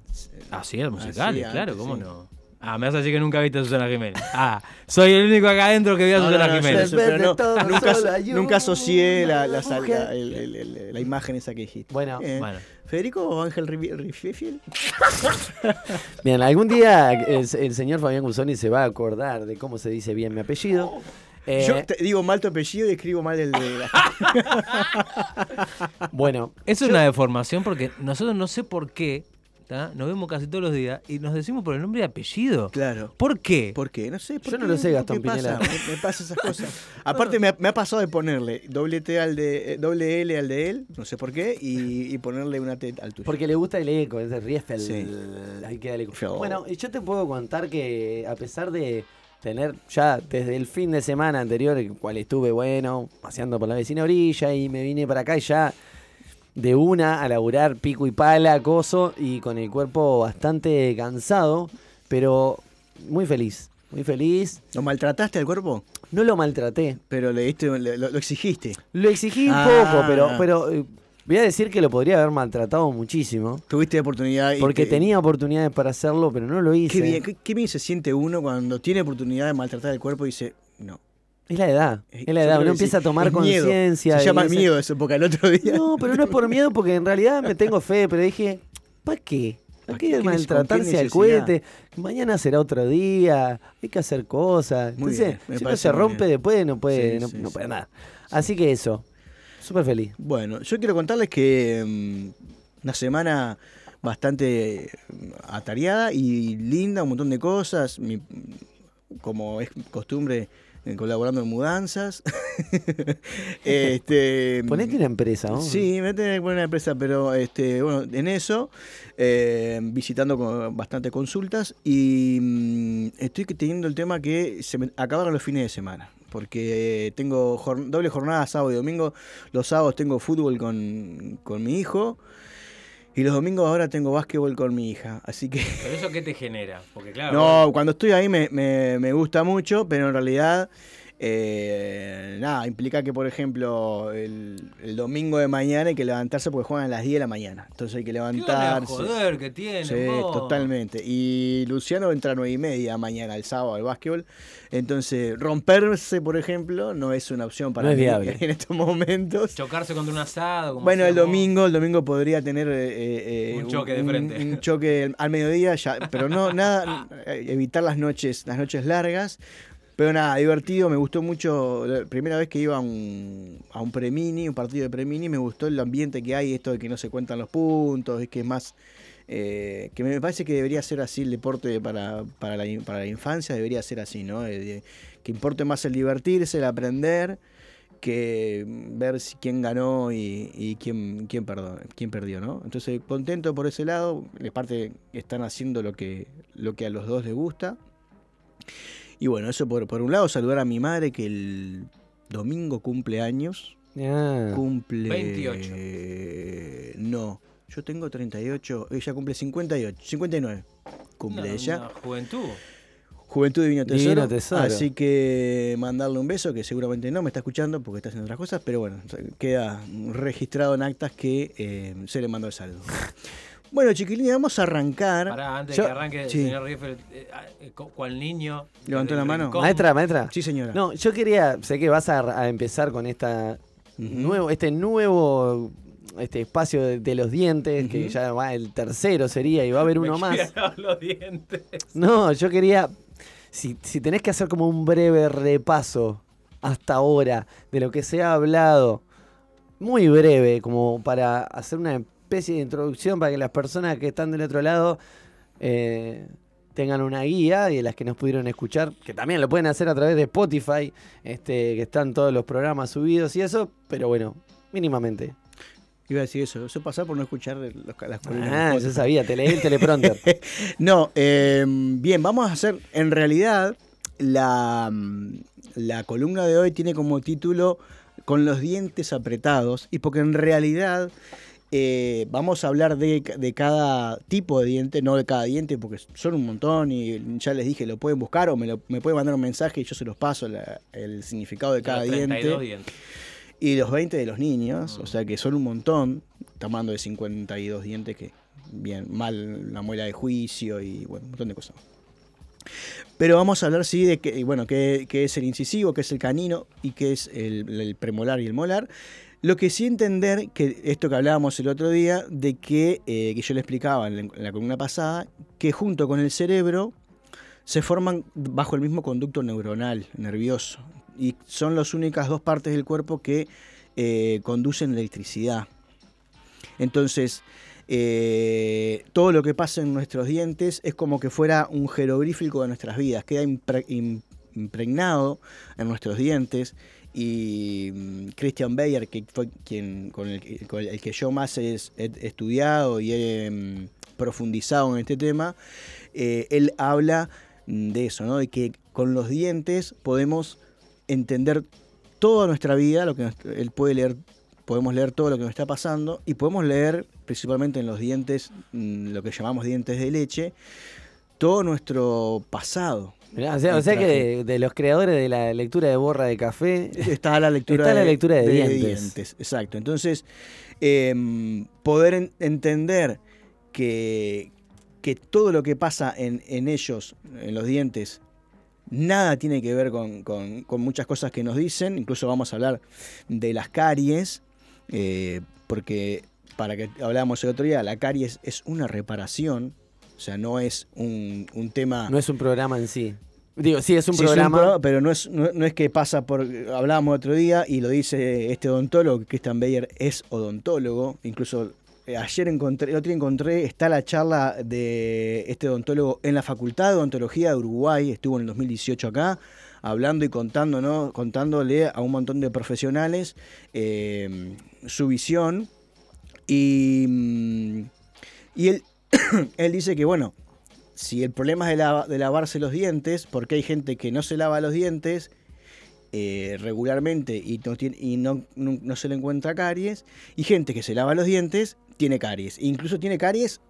Así es, musicales, Así, claro, antes, ¿cómo sí. no? Ah, me vas a decir que nunca viste a Susana Jiménez. Ah, soy el único acá adentro que vio a No, Susana no, no, Jiménez. nunca, asocié la, la, la- el- el- el- la imagen esa que dijiste. Bueno, Eh, Bueno, ¿Federico Ángel Rivi- Rififiel? [LAUGHS] Bien, algún día el, el señor Fabián Gusoni se va a acordar de cómo se dice bien mi apellido. Eh, Yo te digo mal tu apellido y escribo mal el de la... [LAUGHS] bueno, eso es una deformación porque nosotros no sé por qué, ¿tá? nos vemos casi todos los días y nos decimos por el nombre y apellido. Claro. ¿Por qué? ¿Por qué? No sé. ¿por Yo no lo sé, Gastón. Pinela. Me, me pasa esas [LAUGHS] cosas. Aparte, me ha, me ha pasado de ponerle doble T al de, eh, doble L al de él, no sé por qué, y, y ponerle una T al tuyo. porque le gusta el eco, es de Riefel. Sí. Ahí queda el eco. Feo. Bueno, y yo te puedo contar que a pesar de tener ya desde el fin de semana anterior, el cual estuve bueno, paseando por la vecina orilla y me vine para acá y ya de una a laburar pico y pala, coso, y con el cuerpo bastante cansado, pero muy feliz, muy feliz. ¿Lo maltrataste al cuerpo? No lo maltraté. Pero le diste, le- lo, lo exigiste. Lo exigí un Ah. poco, pero, pero eh, voy a decir que lo podría haber maltratado muchísimo. Tuviste oportunidad. y Porque te- tenía oportunidades para hacerlo, pero no lo hice. Qué bien, qué, qué bien se siente uno cuando tiene oportunidad de maltratar el cuerpo y dice, no. Es la edad. Es la edad. Uno sí. empieza a tomar conciencia. Se llama miedo eso, porque el otro día. No, pero no es por miedo, porque en realidad me tengo fe, pero dije, ¿para qué? ¿Para ¿Pa' qué qué? ¿Qué maltratarse al cohete? Mañana será otro día, hay que hacer cosas. Muy Entonces, bien, me si uno se rompe bien. después, no puede, Sí, no, sí, no sí. puede nada. Así que eso, súper feliz. Bueno, yo quiero contarles que mm, una semana bastante atareada y linda, un montón de cosas. Mi- como es costumbre, eh, colaborando en mudanzas. [LAUGHS] este, Ponete una empresa, ¿no? Sí, me tengo que poner una empresa, pero este, bueno, en eso, eh, visitando con bastante consultas y mm, estoy teniendo el tema que se me acabaron los fines de semana. Porque tengo jor- doble jornada sábado y domingo. Los sábados tengo fútbol con, con mi hijo. Y los domingos ahora tengo básquetbol con mi hija. Así que [LAUGHS] ¿Pero eso qué te genera? Porque claro. no, cuando estoy ahí me, me- me gusta mucho, pero en realidad, eh, nada, implica que, por ejemplo, el, el domingo de mañana hay que levantarse porque juegan a las 10 de la mañana. Entonces hay que ¿Qué levantarse. joder que tiene, Sí, vos? totalmente. Y Luciano entra a 9 y media mañana, el sábado, al básquetbol. Entonces, romperse, por ejemplo, no es una opción para No mí [LAUGHS] en estos momentos. Chocarse contra un asado. como Bueno, el domingo, el domingo podría tener eh, eh, Un choque de frente. un choque al mediodía, ya, pero no nada, [LAUGHS] eh, evitar las noches, las noches largas. Pero nada, divertido, me gustó mucho. La primera vez que iba a un, a un premini, un partido de premini, me gustó el ambiente que hay, esto de que no se cuentan los puntos, es que es más. eh, que me parece que debería ser así el deporte para, para, la, infancia, debería ser así, ¿no? Eh, que importe más el divertirse, el aprender, que ver si quién ganó y, y quién, quién, perdó, quién perdió, ¿no? Entonces, contento por ese lado. De parte, están haciendo lo que, lo que a los dos les gusta. Y bueno, eso por, por un lado, saludar a mi madre que el domingo cumple años. Ah. Cumple. 28. eh, no, yo tengo 38. Ella cumple 58, 59. Cumple Una- ella. una juventud. Juventud Divino Tesoro. Divino Tesoro. Así que mandarle un beso, que seguramente no me está escuchando porque está haciendo otras cosas, pero bueno, queda registrado en actas que eh, se le mandó el saludo. [LAUGHS] Bueno, chiquilines, vamos a arrancar. Pará, antes Yo- de que arranque el Sí. señor Riffel, eh, ah, eh, cu- cual niño. ¿Levantó la mano? rincón. Maestra, maestra. Sí, señora. No, yo quería, sé que vas a, a empezar con esta nuevo, este nuevo este espacio de, de los dientes, que Ujú. ya va el tercero sería y va a haber [LAUGHS] Me uno más. [LAUGHS] los dientes. No, yo quería, si, si tenés que hacer como un breve repaso hasta ahora de lo que se ha hablado, muy breve, como para hacer una especie de introducción para que las personas que están del otro lado eh, tengan una guía y las que nos pudieron escuchar, que también lo pueden hacer a través de Spotify, este, que están todos los programas subidos y eso, pero bueno, mínimamente. Iba a decir eso, eso pasa por no escuchar los, las columnas. Ah, yo sabía, te leí el teleprompter. [LAUGHS] no, eh, bien, vamos a hacer, en realidad, la, la columna de hoy tiene como título Con los dientes apretados, y porque en realidad eh, vamos a hablar de, de cada tipo de diente, no de cada diente, porque son un montón y ya les dije, lo pueden buscar o me, lo, me pueden mandar un mensaje y yo se los paso la- el significado de cada Los 32 diente. dientes. Y los 20 de los niños, o sea que son un montón. Hablando de 52 dientes que, bien, mal la muela de juicio y bueno, un montón de cosas. Pero vamos a hablar, sí, de que, bueno, qué, qué es el incisivo, qué es el canino y qué es el, el premolar y el molar. Lo que sí entender, que esto que hablábamos el otro día, de que, eh, que yo le explicaba en la, columna pasada, que junto con el cerebro se forman bajo el mismo conducto neuronal, nervioso. Y son las únicas dos partes del cuerpo que eh, conducen electricidad. Entonces, eh, todo lo que pasa en nuestros dientes es como que fuera un jeroglífico de nuestras vidas, queda impre- im- impregnado en nuestros dientes. Y mm, Christian Bayer, que fue quien con el, con el que yo más he, estudiado y he mm, profundizado en este tema, eh, él habla de eso, ¿no? de que con los dientes podemos entender toda nuestra vida, lo que él puede leer, podemos leer todo lo que nos está pasando y podemos leer principalmente en los dientes, mm, lo que llamamos dientes de leche, todo nuestro pasado. Mirá, o sea, o sea que de, de los creadores de la lectura de borra de café está la lectura, está la de, lectura de, dientes. Exacto. Entonces, em, poder en- entender que, que todo lo que pasa en, en ellos, en los dientes, nada tiene que ver con, con- con muchas cosas que nos dicen. Incluso vamos a hablar de las caries, eh, porque para que hablábamos el otro día, la caries es una reparación. O sea, no es un, un tema. No es un programa en sí. Digo, sí, es un Sí, programa. pro- pero no es, no, no es que pasa por. Hablábamos otro día y lo dice este odontólogo, Christian Bayer es odontólogo, incluso eh, ayer encontré, el otro día encontré, está la charla de este odontólogo en la Facultad de Odontología de Uruguay, estuvo en el 2018 acá, hablando y contando, ¿no? contándole a un montón de profesionales eh, su visión. Y, mm, y él, [COUGHS] él dice que, bueno, si el problema es de, lava- de lavarse los dientes, porque hay gente que no se lava los dientes eh, regularmente y, no, tiene- y no, no- no se le encuentra caries, y gente que se lava los dientes tiene caries. E incluso tiene caries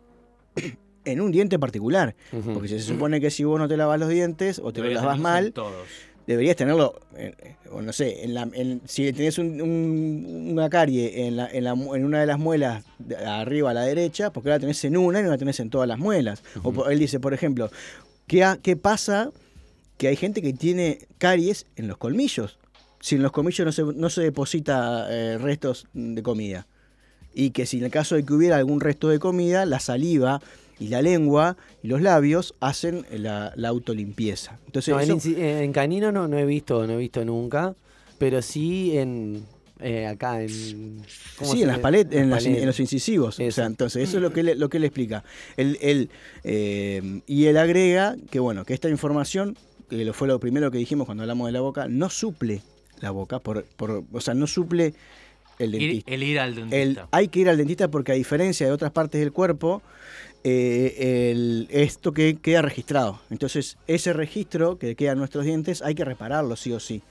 [COUGHS] en un diente particular. Porque se supone que si vos no te lavas los dientes o te los lavas mal, todos. Deberías tenerlo, eh, eh, o no sé, en la, en- si tenés un- un- una carie en, la, en, la en una de las muelas de arriba a la derecha, porque la tenés en una y no la tenés en todas las muelas. O él dice, por ejemplo, ¿qué, ha- ¿qué pasa? Que hay gente que tiene caries en los colmillos. Si en los colmillos no se, no se deposita eh, restos de comida. Y que si en el caso de que hubiera algún resto de comida, la saliva y la lengua y los labios hacen la, la autolimpieza. Entonces, No, en, eso- inci- en canino no, no he visto, no he visto nunca, pero sí en eh, acá en ¿cómo Sí, en las le- paletas, en, las- en los incisivos. O sea, entonces, eso es lo que él, lo que él explica. Él, él, eh, y él agrega que, bueno, que esta información, que lo fue lo primero que dijimos cuando hablamos de la boca, no suple la boca, por, por, o sea, no suple el Ir- dentista. el ir al El- dentista. hay que ir al dentista porque a diferencia de otras partes del cuerpo, eh, el- esto que queda registrado. Entonces, ese registro que queda en nuestros dientes hay que repararlo sí o sí.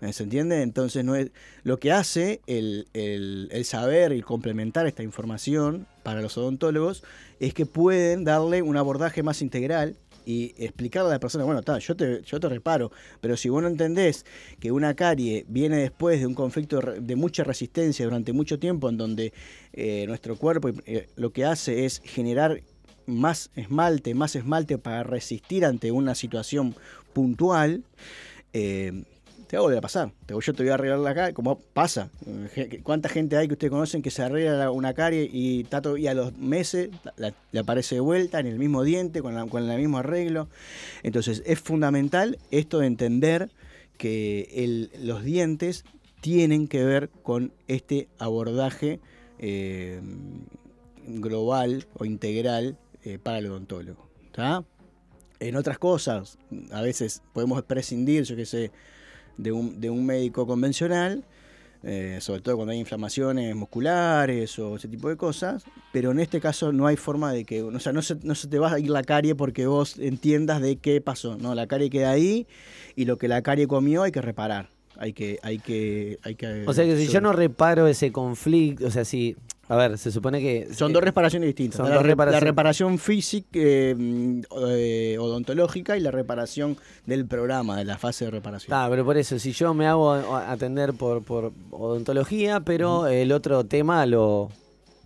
¿Eh? ¿Se entiende? Entonces, no es, lo que hace el, el- el saber y complementar esta información para los odontólogos es que pueden darle un abordaje más integral y explicarle a la persona, bueno, está, yo te, yo te reparo, pero si vos no entendés que una carie viene después de un conflicto de mucha resistencia durante mucho tiempo, en donde eh, nuestro cuerpo eh, lo que hace es generar más esmalte, más esmalte para resistir ante una situación puntual, eh, te va a volver a pasar. Yo te voy a arreglar la carie, como pasa. Eh, ¿Cuánta gente hay que ustedes conocen que se arregla la- una carie y, y a los meses le aparece de vuelta en el mismo diente, con, con el mismo arreglo? Entonces es fundamental esto de entender que los dientes tienen que ver con este abordaje eh, global o integral eh, para el odontólogo. ¿tá? En otras cosas, a veces podemos prescindir, yo qué sé, de un, de un médico convencional, eh, sobre todo cuando hay inflamaciones musculares o ese tipo de cosas, pero en este caso no hay forma de que, o sea, no se, no se te va a ir la carie porque vos entiendas de qué pasó, no, la carie queda ahí y lo que la carie comió hay que reparar, hay que, hay que, hay que O sea que si yo no reparo ese conflicto, o sea, si, a ver, se supone que... Son eh, dos reparaciones distintas. Son la, dos re- la reparaciones. reparación física, eh, mm, eh, odontológica y la reparación del programa, de la fase de reparación. Ah, pero por eso, si yo me hago atender por, por odontología, pero el otro tema lo,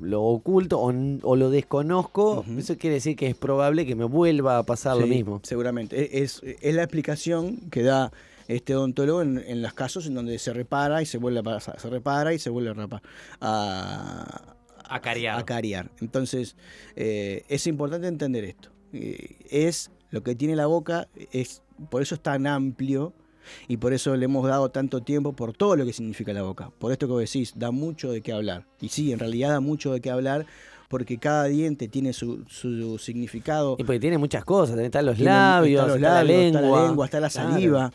lo oculto o, lo desconozco, eso quiere decir que es probable que me vuelva a pasar lo mismo. Seguramente. Es, es la explicación que da este odontólogo en, en los casos en donde se repara y se vuelve a pasar. Se repara y se vuelve a, repa- a, A cariar. a cariar. Entonces, eh, es importante entender esto. Eh, es lo que tiene la boca, es por eso es tan amplio y por eso le hemos dado tanto tiempo por todo lo que significa la boca. Por esto que vos decís, da mucho de qué hablar. Y sí, en realidad da mucho de qué hablar porque cada diente tiene su, su significado. Y porque tiene muchas cosas, están los labios, está los está la lengua. está la lengua, está la Claro.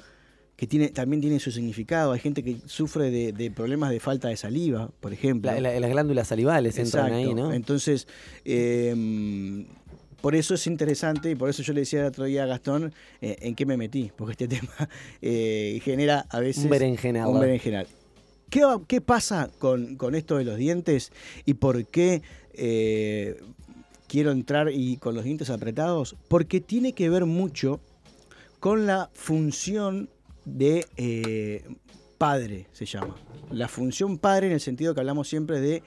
Que tiene, también tiene su significado. Hay gente que sufre de, de problemas de falta de saliva, por ejemplo. La- la- las glándulas salivales entran ahí. ¿no? Entonces, eh, por eso es interesante y por eso yo le decía el otro día a Gastón eh, en qué me metí, porque este [LAUGHS] tema eh, genera a veces Un berenjenal. un berenjenal. ¿Qué, va- qué pasa con, con esto de los dientes y por qué eh, quiero entrar y con los dientes apretados? Porque tiene que ver mucho con la función de eh, padre, se llama. La función padre en el sentido que hablamos siempre de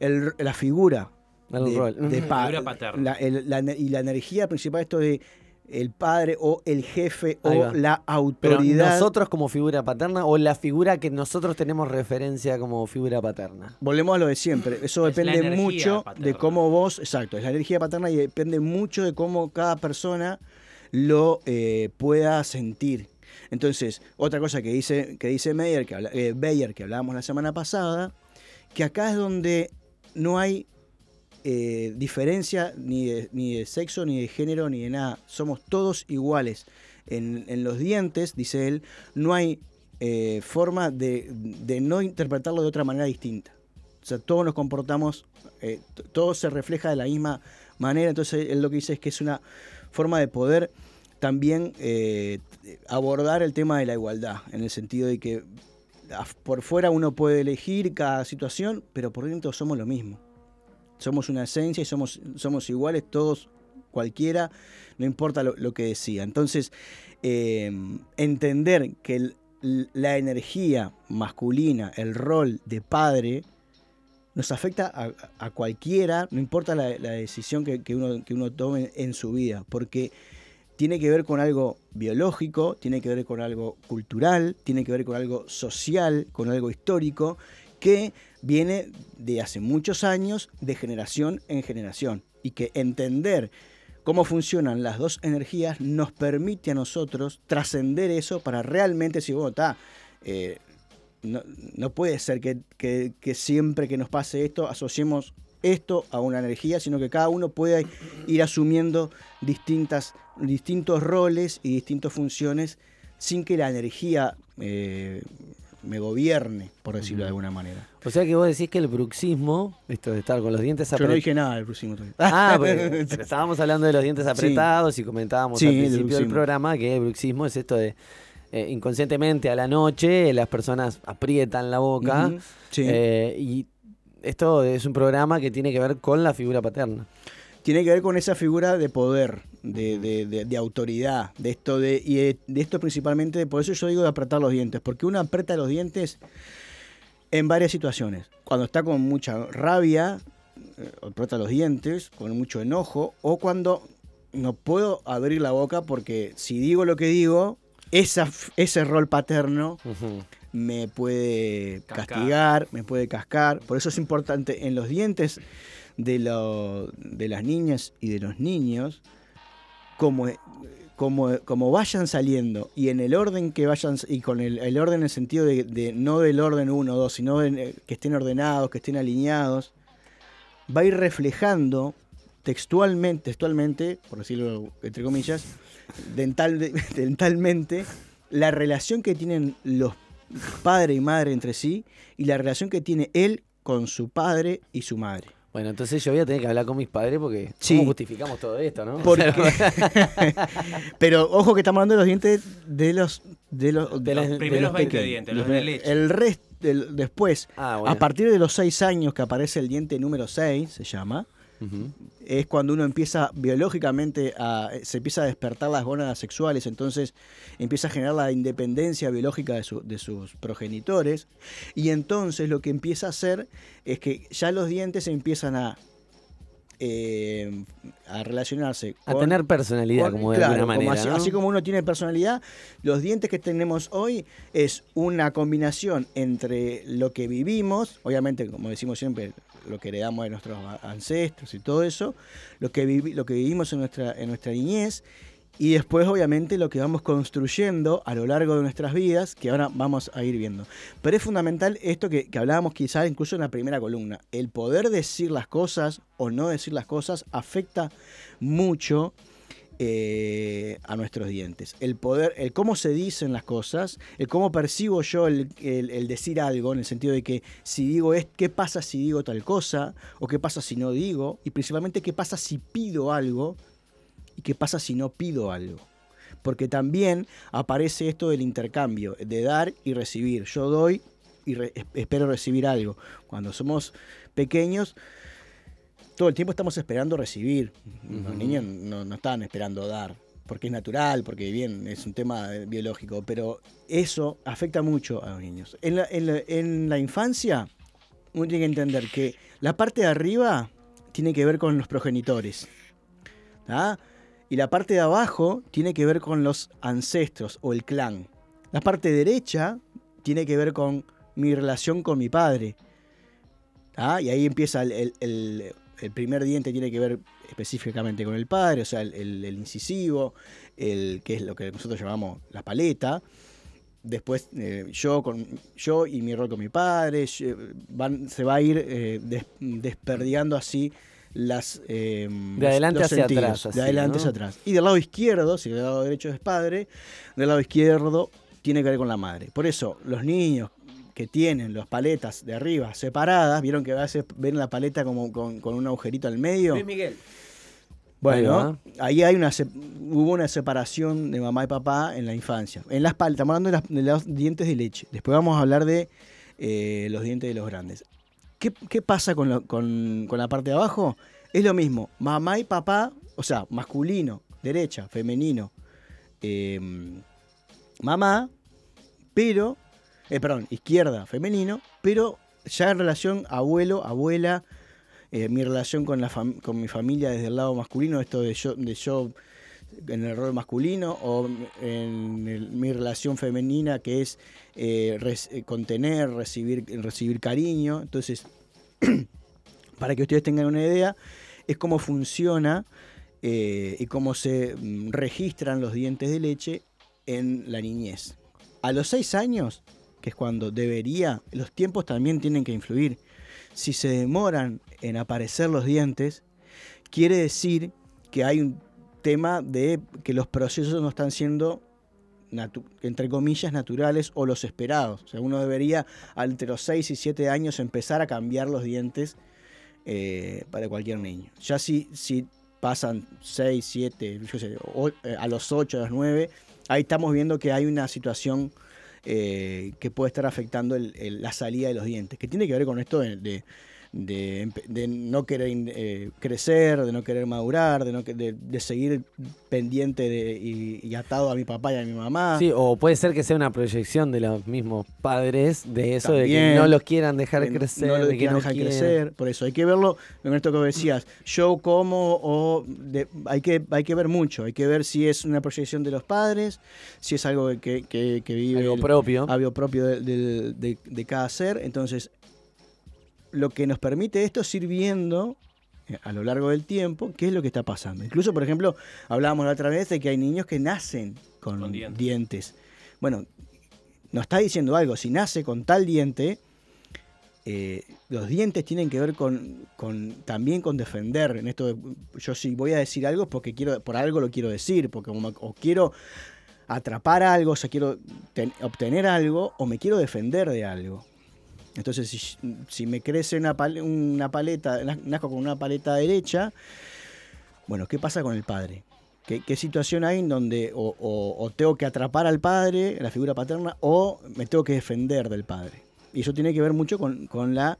el- la figura. El de, rol. de Ujú. pa- Figura paterna. la- el- la ener- y la energía principal, esto de el padre o el jefe o la Pero autoridad. nosotros como figura paterna o la figura que nosotros tenemos referencia como figura paterna. Volvemos a lo de siempre. Eso Es depende mucho paterna. de cómo vos, exacto, es la energía paterna y depende mucho de cómo cada persona lo eh, pueda sentir. Entonces, otra cosa que dice, que dice Meyer, que, habla- eh, Beyer, que hablábamos la semana pasada, que acá es donde no hay eh, diferencia ni de, ni de sexo, ni de género, ni de nada. Somos todos iguales. En, en los dientes, dice él, no hay eh, forma de, de no interpretarlo de otra manera distinta. O sea, todos nos comportamos, eh, todo se refleja de la misma manera. Entonces, él lo que dice es que es una forma de poder también eh, abordar el tema de la igualdad, en el sentido de que por fuera uno puede elegir cada situación, pero por dentro somos lo mismo. Somos una esencia y somos, somos iguales todos, cualquiera, no importa lo, que decía. Entonces, eh, entender que la energía masculina, el rol de padre, nos afecta a, a cualquiera, no importa la, la decisión que, que uno, que uno tome en su vida, porque tiene que ver con algo biológico, tiene que ver con algo cultural, tiene que ver con algo social, con algo histórico, que viene de hace muchos años, de generación en generación. Y que entender cómo funcionan las dos energías nos permite a nosotros trascender eso para realmente decir, está, eh, no, puede ser que siempre que nos pase esto asociemos esto a una energía, sino que cada uno pueda ir asumiendo distintas, distintos roles y distintas funciones sin que la energía eh, me gobierne, por decirlo de alguna manera. O sea que vos decís que el bruxismo, esto de estar con los dientes Yo no apretados. dije nada del bruxismo todavía. Ah, [LAUGHS] pero estábamos hablando de los dientes Sí. apretados y comentábamos Sí, al principio del programa que el bruxismo es esto de eh, inconscientemente a la noche las personas aprietan la boca sí. eh, y esto es un programa que tiene que ver con la figura paterna. tiene que ver con esa figura de poder, de, de- de- de autoridad, de esto de, y de, esto principalmente, por eso yo digo de apretar los dientes, porque uno aprieta los dientes en varias situaciones. Cuando está con mucha rabia, eh, aprieta los dientes, con mucho enojo, o cuando no puedo abrir la boca porque si digo lo que digo, esa, ese rol paterno me puede Cascar. castigar, me puede cascar. Por eso es importante en los dientes de, lo- de las niñas y de los niños, como, como, como vayan saliendo y en el orden que vayan, y con el, el orden en el sentido de, de no del orden 1 o 2, sino eh, que estén ordenados, que estén alineados, va a ir reflejando textualmente, textualmente, por decirlo entre comillas, dental, [LAUGHS] dentalmente, la relación que tienen los padre y madre entre sí y la relación que tiene él con su padre y su madre. Bueno, entonces yo voy a tener que hablar con mis padres porque Sí. ¿cómo justificamos todo esto, no? Porque- [LAUGHS] Pero ojo que estamos hablando de los dientes de los de los, De primeros 20 pequeños. dientes, los de leche. El resto después, Ah, bueno. a partir de los 6 años que aparece el diente número 6, se llama, es cuando uno empieza biológicamente a se empieza a despertar las gónadas sexuales, entonces empieza a generar la independencia biológica de, su- de sus progenitores y entonces lo que empieza a hacer es que ya los dientes empiezan a eh, a relacionarse A tener personalidad, como de alguna como manera, así, ¿no? así como uno tiene personalidad, los dientes que tenemos hoy es una combinación entre lo que vivimos, obviamente, como decimos siempre, lo que heredamos de nuestros ancestros y todo eso, lo que, vivimos en nuestra, en nuestra niñez, y después, obviamente, lo que vamos construyendo a lo largo de nuestras vidas, que ahora vamos a ir viendo. Pero es fundamental esto que, que hablábamos quizás incluso en la primera columna. El poder decir las cosas o no decir las cosas afecta mucho eh, a nuestros dientes. El poder, el cómo se dicen las cosas, el cómo percibo yo el, decir algo, en el sentido de que si digo es, qué pasa si digo tal cosa, o qué pasa si no digo, y principalmente qué pasa si pido algo, y qué pasa si no pido algo. Porque también aparece esto del intercambio, de dar y recibir. Yo doy y espero recibir algo. Cuando somos pequeños, todo el tiempo estamos esperando recibir. Los niños no, no están esperando dar, porque es natural, porque bien, es un tema biológico, pero eso afecta mucho a los niños. En la, en la- en la infancia, uno tiene que entender que la parte de arriba tiene que ver con los progenitores. ¿tá? Y la parte de abajo tiene que ver con los ancestros o el clan. La parte derecha tiene que ver con mi relación con mi padre. ¿tá? Y ahí empieza el, el- el- el primer diente, tiene que ver específicamente con el padre, o sea, el, el- el incisivo, el, que es lo que nosotros llamamos la paleta. Después eh, yo, con, yo y mi rol con mi padre, yo- van- se va a ir eh, des- desperdigando así las eh, De adelante los hacia sentidos, atrás, así, de adelante ¿no? hacia atrás. Y del lado izquierdo, si del lado derecho es padre, del lado izquierdo tiene que ver con la madre. Por eso, los niños que tienen las paletas de arriba separadas, vieron que a veces ven la paleta como con, con un agujerito al medio. Luis Miguel. Bueno, ahí hay una hubo una separación de mamá y papá en la infancia. En las paletas, estamos hablando de, las- de los dientes de leche. Después vamos a hablar de eh, los dientes de los grandes. ¿Qué, qué pasa con, lo- con- con la parte de abajo? Es lo mismo, mamá y papá, o sea, masculino, derecha, femenino, eh, mamá, pero, eh, perdón, izquierda, femenino, pero ya en relación abuelo, abuela, eh, mi relación con, la con mi familia desde el lado masculino, esto de yo, en el rol masculino, o en mi relación femenina que es eh, eh, contener, recibir, recibir cariño. Entonces, [CLEARS THROAT] para que ustedes tengan una idea, es cómo funciona y cómo se mm, registran los dientes de leche en la niñez. A los seis años, que es cuando debería, los tiempos también tienen que influir. Si se demoran en aparecer los dientes, quiere decir que hay un tema de que los procesos no están siendo entre comillas, naturales o los esperados. O sea, uno debería, entre los 6 y 7 años, empezar a cambiar los dientes eh, para cualquier niño. Ya si, si pasan 6, 7, yo sé, eh, a los 8, a los 9, ahí estamos viendo que hay una situación eh, que puede estar afectando el- el- la salida de los dientes, que tiene que ver con esto de, de- de de no querer eh, crecer, de no querer madurar, de, no, de, de seguir pendiente de, y, y atado a mi papá y a mi mamá. Sí, o puede ser que sea una proyección de los mismos padres de eso, de que no los quieran dejar crecer, no de que no dejar quieren. crecer. Por eso hay que verlo, en esto que decías, yo como o de- hay, que, hay que ver mucho, hay que ver si es una proyección de los padres, si es algo que, que- que vive Algo el- propio. algo propio de- de cada ser. Entonces, lo que nos permite esto es ir viendo eh, a lo largo del tiempo qué es lo que está pasando. Incluso, por ejemplo, hablábamos la otra vez de que hay niños que nacen con, dientes. Bueno, nos está diciendo algo, si nace con tal diente, eh, los dientes tienen que ver con, con- también con defender. En esto, yo si voy a decir algo es porque quiero, por algo lo quiero decir, porque como- o quiero atrapar algo, o sea, quiero ten- obtener algo, o me quiero defender de algo. Entonces, si, si me crece una, pal- una paleta, naz- nazco con una paleta derecha, bueno, ¿qué pasa con el padre? ¿Qué, qué situación hay en donde o, o- o tengo que atrapar al padre, la figura paterna, o me tengo que defender del padre? Y eso tiene que ver mucho con, con las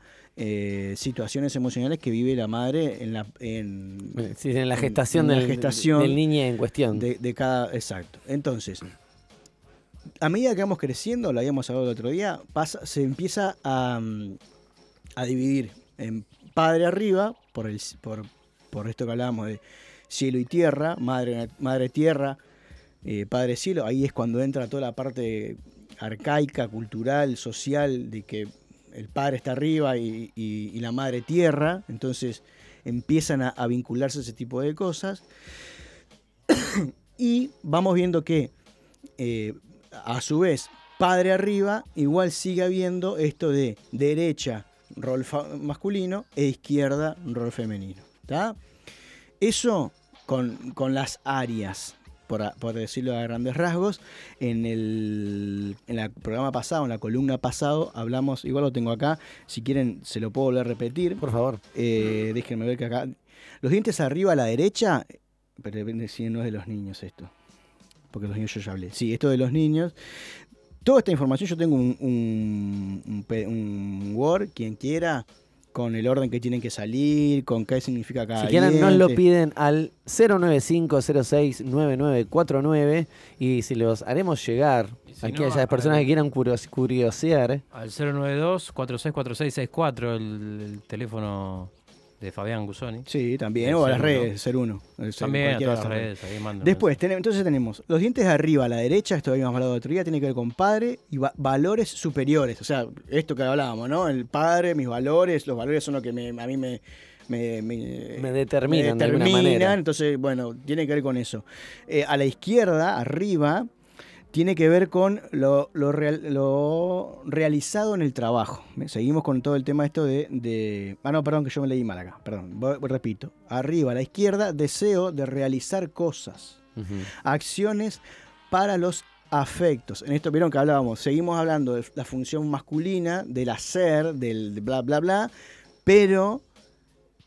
situaciones emocionales que vive la madre en la, en, Sí, en la gestación, en la del, gestación del niño en cuestión. de, de cada. Exacto. Entonces, a medida que vamos creciendo, lo habíamos hablado el otro día, pasa, se empieza a, mm, a dividir en padre arriba, por, el, por, por esto que hablábamos de cielo y tierra, madre, madre tierra, eh, padre cielo, ahí es cuando entra toda la parte arcaica, cultural, social, de que el padre está arriba y la madre tierra, entonces empiezan a, a vincularse ese tipo de cosas. [COUGHS] y vamos viendo que eh, a su vez, padre arriba, igual sigue habiendo esto de derecha, rol masculino, e izquierda, rol femenino. ¿tá? Eso con, con las áreas, por, por decirlo a grandes rasgos, en el, en el programa pasado, en la columna pasado, hablamos, igual lo tengo acá, si quieren se lo puedo volver a repetir. Por favor. Eh, déjenme ver que acá... Los dientes arriba a la derecha, pero depende si no es de los niños esto porque los niños yo ya hablé. Sí, esto de los niños. Toda esta información yo tengo un, un, un pe- un Word, quien quiera, con el orden que tienen que salir, con qué significa cada Si quieren, nos lo piden al 095069949 y si los haremos llegar si a no, aquellas a- personas que quieran curios- curiosear. Al 092-464664, el, el teléfono de Fabián Gusoni. Sí, también, o a las 01. redes, ser uno. el ser- También a todas de las redes, ahí Después, entonces tenemos los dientes de arriba a la derecha, esto habíamos hablado el otro día, tiene que ver con padre y va- valores superiores. O sea, esto que hablábamos, ¿no? El padre, mis valores, los valores son lo que me- a mí me, me, me- Me determinan me de alguna determinan, manera. Entonces, bueno, tiene que ver con eso. Eh, a la izquierda, arriba, tiene que ver con lo, lo real- lo realizado en el trabajo. Seguimos con todo el tema esto de, de- Ah, no, perdón, que yo me leí mal acá. Perdón, voy- repito. Arriba a la izquierda, deseo de realizar cosas. Acciones para los afectos. En esto vieron que hablábamos, seguimos hablando de la función masculina, del hacer, del bla, bla, bla, pero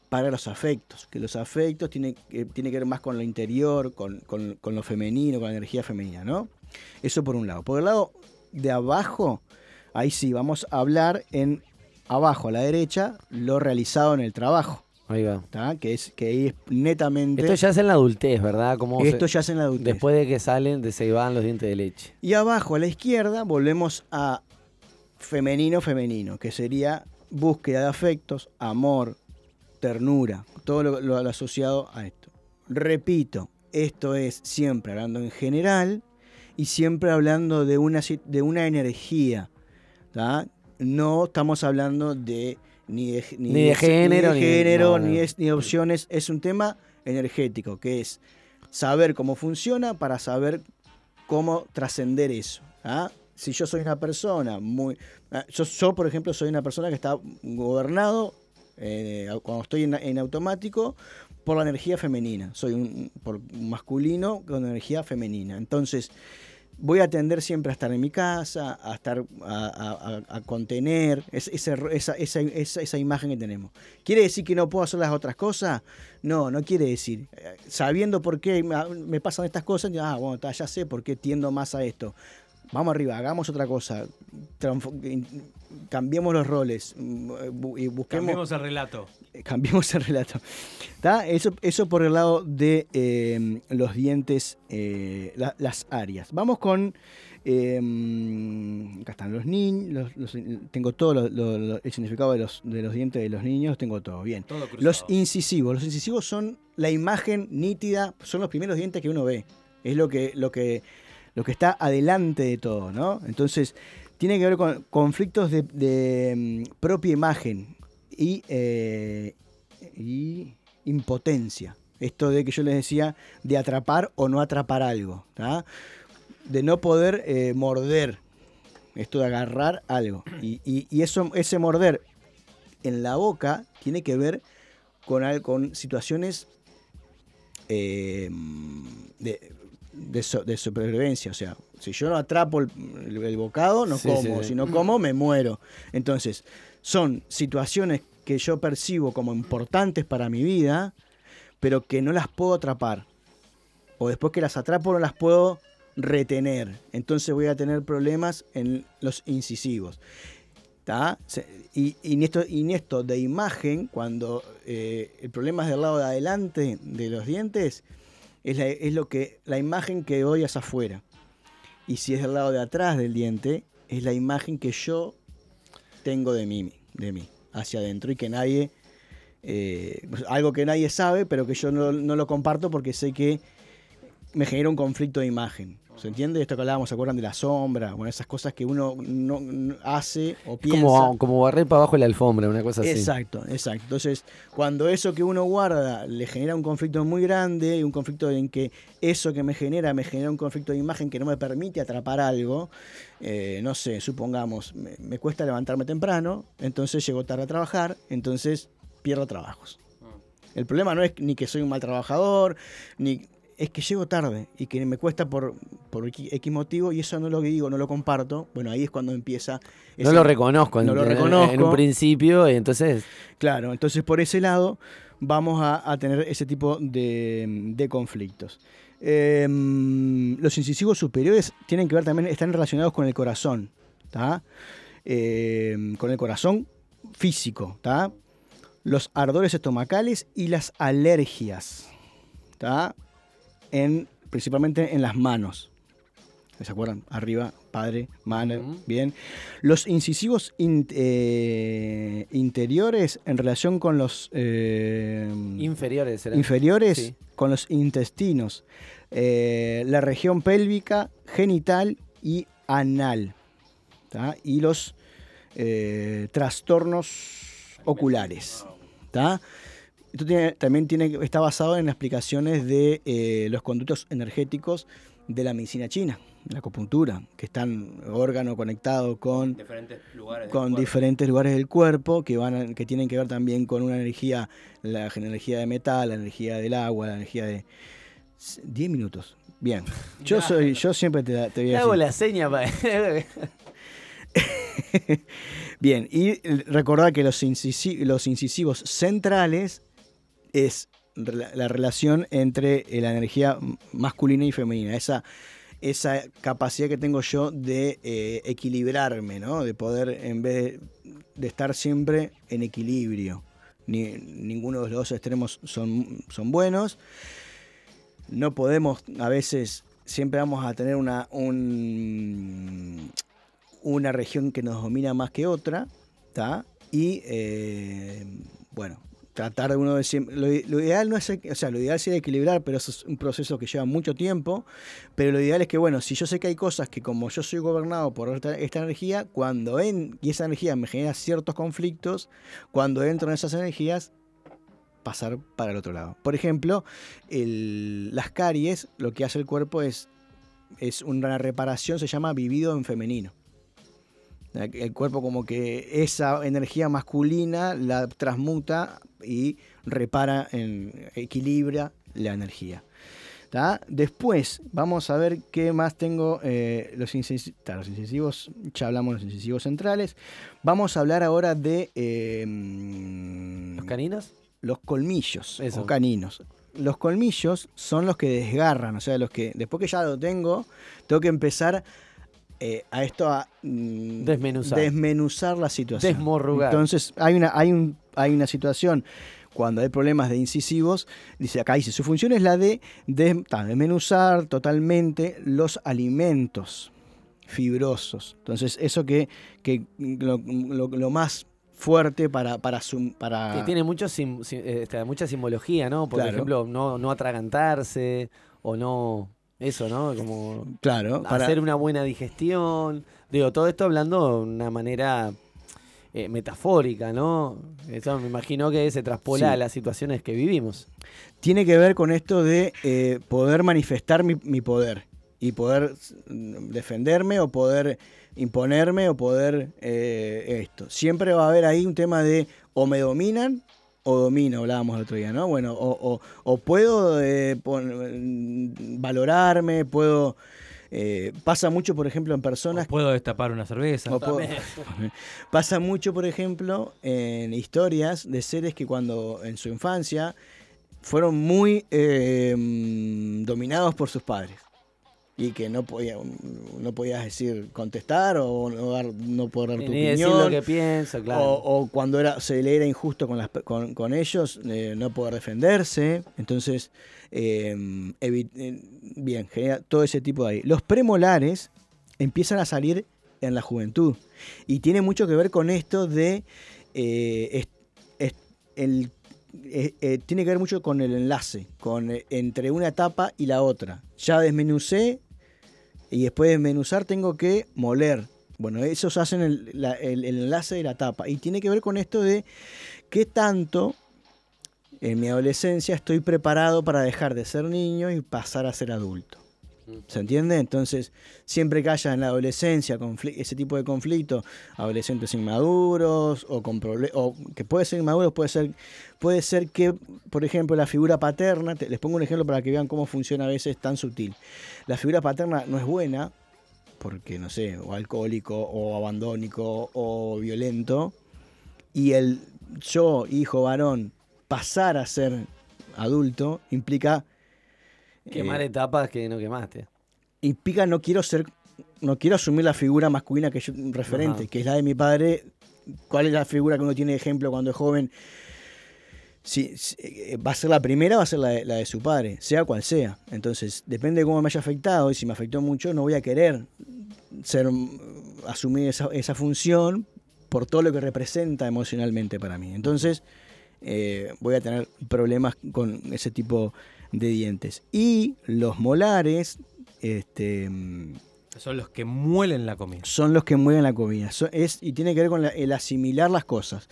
para los afectos, que los afectos tienen que, tiene que ver más con lo interior, con, con- con lo femenino, con la energía femenina, ¿no? Eso por un lado. Por el lado de abajo, ahí sí, vamos a hablar en abajo a la derecha, lo realizado en el trabajo. Ahí va. ¿tá? Que es que ahí es netamente. Esto ya es en la adultez, ¿verdad? Como Esto ya es en la adultez. Después de que salen, de se van los dientes de leche. Y abajo a la izquierda volvemos a femenino femenino, que sería búsqueda de afectos, amor, ternura, todo lo, lo- lo asociado a esto. Repito, esto es siempre hablando en general y siempre hablando de una, de una energía. ¿tá? No estamos hablando de ni de, Ni de género, ni de, género, no, ni no. es- ni de opciones. Es un tema energético, que es saber cómo funciona para saber cómo trascender eso. ¿ah? Si yo soy una persona muy... ah, Yo, yo, por ejemplo, soy una persona que está gobernado eh, cuando estoy en, en automático por la energía femenina. Soy un, masculino con energía femenina. Entonces, voy a tender siempre a estar en mi casa, a estar a, contener esa, esa- esa- esa imagen que tenemos. ¿Quiere decir que no puedo hacer las otras cosas? No, no quiere decir. Eh, Sabiendo por qué me, pasan estas cosas, ah, bueno, ya sé por qué tiendo más a esto. Vamos arriba, hagamos otra cosa. Cambiemos los roles mm, y busquemos Cambiemos el relato. eh, cambiemos el relato. ¿Tá? Eso, eso por el lado de eh, los dientes, eh, la- las áreas. Vamos con. eh, acá están los niños. tengo todo lo- lo- lo- el significado de los, de los dientes de los niños, tengo todo. Bien. Todo los incisivos. Los incisivos son la imagen nítida, son los primeros dientes que uno ve. Es lo que, lo que, lo que está adelante de todo, ¿no? Entonces, tiene que ver con conflictos de, mm, propia imagen y, eh, y impotencia. Esto de que yo les decía, de atrapar o no atrapar algo, ¿tá? de no poder eh, morder, esto de agarrar algo. Y, eso, ese morder en la boca tiene que ver con, con situaciones eh, de, de so- de supervivencia. O sea, si yo no atrapo el, el- el bocado, no Sí, como. sí. Si no como, me muero. Entonces, son situaciones que yo percibo como importantes para mi vida, pero que no las puedo atrapar. O después que las atrapo, no las puedo retener. Entonces voy a tener problemas en los incisivos. Y, y en esto, y en esto de imagen, cuando eh, el problema es del lado de adelante de los dientes, es, la, es lo que, la imagen que doy hacia afuera. Y si es del lado de atrás del diente, es la imagen que yo tengo de mí, de mí hacia adentro y que nadie, eh, algo que nadie sabe, pero que yo no, no lo comparto porque sé que me genera un conflicto de imagen. ¿Se entiende? Esto que hablábamos, ¿se acuerdan de la sombra? Bueno, esas cosas que uno no, no hace o piensa. como, como barrer para abajo la alfombra, una cosa así. Exacto, exacto. Entonces, cuando eso que uno guarda le genera un conflicto muy grande, y un conflicto en que eso que me genera me genera un conflicto de imagen que no me permite atrapar algo, eh, no sé, supongamos, me, me cuesta levantarme temprano, entonces llego tarde a trabajar, entonces pierdo trabajos. El problema no es ni que soy un mal trabajador, ni es que llego tarde y que me cuesta por, por X motivo y eso no lo digo, no lo comparto. Bueno, ahí es cuando empieza... No ese- lo reconozco, No lo en- reconozco. En un principio, y entonces. Claro, entonces por ese lado vamos a, a tener ese tipo de, de conflictos. Eh, los incisivos superiores tienen que ver también, están relacionados con el corazón, ¿tá? Eh, con el corazón físico, ¿tá? Los ardores estomacales y las alergias, ¿tá? En, principalmente en las manos. ¿Se acuerdan? Arriba, padre, mano, bien. Los incisivos in- eh, interiores en relación con los eh, Inferiores, ¿será? inferiores, Sí. con los intestinos, eh, la región pélvica, genital y anal. ¿tá? Y los trastornos oculares. ¿tá? Esto tiene- también tiene, está basado en explicaciones de eh, los conductos energéticos de la medicina china. la acupuntura, que están órgano conectado con Diferentes lugares del con cuerpo. diferentes lugares del cuerpo que van que tienen que ver también con una energía, la energía de metal, la energía del agua, la energía de 10 minutos. Bien. [LAUGHS] Yo soy yo siempre te, te voy Te a hago decir. la seña para. [LAUGHS] Bien, y recordar que los incisivos centrales es la relación entre eh, la energía masculina y femenina, esa, esa capacidad que tengo yo de eh, equilibrarme, ¿no? de poder, en vez de, de estar siempre en equilibrio. Ni- ninguno de los dos extremos son, son buenos. No podemos, a veces, siempre vamos a tener una, un, una región que nos domina más que otra. Y eh, bueno, tratar de uno de siempre. Lo, lo ideal no es, o sea, lo ideal sería equilibrar, pero eso es un proceso que lleva mucho tiempo. Pero lo ideal es que, bueno, si yo sé que hay cosas que como yo soy gobernado por esta, energía, cuando en, y esa energía me genera ciertos conflictos, cuando entro en esas energías, pasar para el otro lado. Por ejemplo, las caries, lo que hace el cuerpo es, es una reparación, se llama vivido en femenino. El cuerpo como que esa energía masculina la transmuta y repara, en, equilibra la energía. ¿tá? Después vamos a ver qué más tengo. eh, los, incis- tá, los incisivos, ya hablamos de los incisivos centrales. Vamos a hablar ahora de... ¿Los caninos? Los colmillos Eso. o caninos. Los colmillos son los que desgarran, o sea, los que después que ya lo tengo, tengo que empezar eh, a esto a mm, Desmenuzar. desmenuzar la situación. Desmorrugar. Entonces, hay una, hay, un, hay una situación cuando hay problemas de incisivos, dice acá dice, su función es la de desmenuzar totalmente los alimentos fibrosos. Entonces, eso que, que lo, lo- lo más fuerte para, para, Que tiene mucho sim- sim- eh, este, mucha simbología, ¿no? Por Claro. ejemplo, no, no atragantarse o no. Eso, ¿no? Como Claro, para- hacer una buena digestión. Digo, todo esto hablando de una manera eh, metafórica, ¿no? Eso me imagino que se traspola Sí. a las situaciones que vivimos. tiene que ver con esto de eh, poder manifestar mi, mi poder y poder mm, defenderme o poder imponerme o poder eh, esto. Siempre va a haber ahí un tema de o me dominan o domino, hablábamos el otro día, ¿no? Bueno, o, o- o puedo eh, pon- mm, valorarme, puedo... eh, pasa mucho, por ejemplo, en personas... Puedo destapar una cerveza. O puedo- [LAUGHS] Pasa mucho, por ejemplo, en historias de seres que cuando en su infancia fueron muy eh, mm, dominados por sus padres y que no podía, no podías decir contestar o no, dar, no poder dar tu Ni decir opinión lo que piensa, claro. o, o cuando era, se le era injusto con, las con, con ellos eh, no poder defenderse entonces eh, evi- eh, bien genera todo ese tipo de ahí los premolares empiezan a salir en la juventud y tiene mucho que ver con esto de eh, es- es- el tiene que ver mucho con el enlace, con entre una etapa y la otra. Ya desmenucé y después de desmenuzar tengo que moler. Bueno, esos hacen el, la- el- enlace de la etapa. Y tiene que ver con esto de qué tanto en mi adolescencia estoy preparado para dejar de ser niño y pasar a ser adulto. ¿Se entiende? Entonces, siempre que haya en la adolescencia ese tipo de conflicto, adolescentes inmaduros o con o que puede ser inmaduros, puede ser, puede ser que, por ejemplo, la figura paterna, te- les pongo un ejemplo para que vean cómo funciona a veces tan sutil. La figura paterna no es buena porque, no sé, o alcohólico, o abandónico, o violento, y el yo, hijo varón, pasar a ser adulto implica Quemar eh, etapas que no quemaste. implica no quiero ser, no quiero asumir la figura masculina que yo referente, Ajá. que es la de mi padre. ¿Cuál es la figura que uno tiene de ejemplo cuando es joven? Si, si, eh, va a ser la primera, va a ser la de, la de su padre, sea cual sea. Entonces, depende de cómo me haya afectado, y si me afectó mucho, no voy a querer ser mm, asumir esa, esa función por todo lo que representa emocionalmente para mí. Entonces, eh, voy a tener problemas con ese tipo de dientes. Y los molares, este, Son los que muelen la comida. son los que mueven la comida. So- es, y tiene que ver con la- el asimilar las cosas.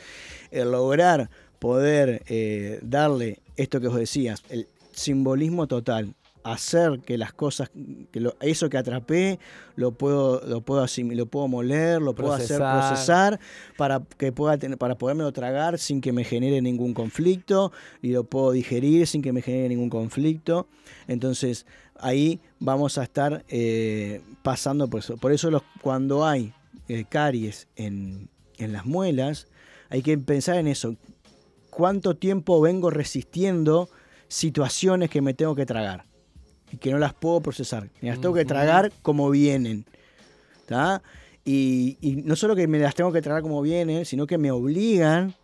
El lograr poder eh, darle esto que vos decías, el simbolismo total hacer que las cosas, que lo- eso que atrapé, lo puedo, lo puedo lo puedo moler, lo puedo hacer Procesar. procesar para que pueda tener, para podérmelo tragar sin que me genere ningún conflicto y lo puedo digerir sin que me genere ningún conflicto. Entonces ahí vamos a estar eh, pasando por eso. Por eso los, cuando hay eh, caries en, en las muelas, hay que pensar en eso. ¿Cuánto tiempo vengo resistiendo situaciones que me tengo que tragar? Y que no las puedo procesar. Me las tengo que tragar como vienen. Y, y no solo que me las tengo que tragar como vienen, sino que me obligan,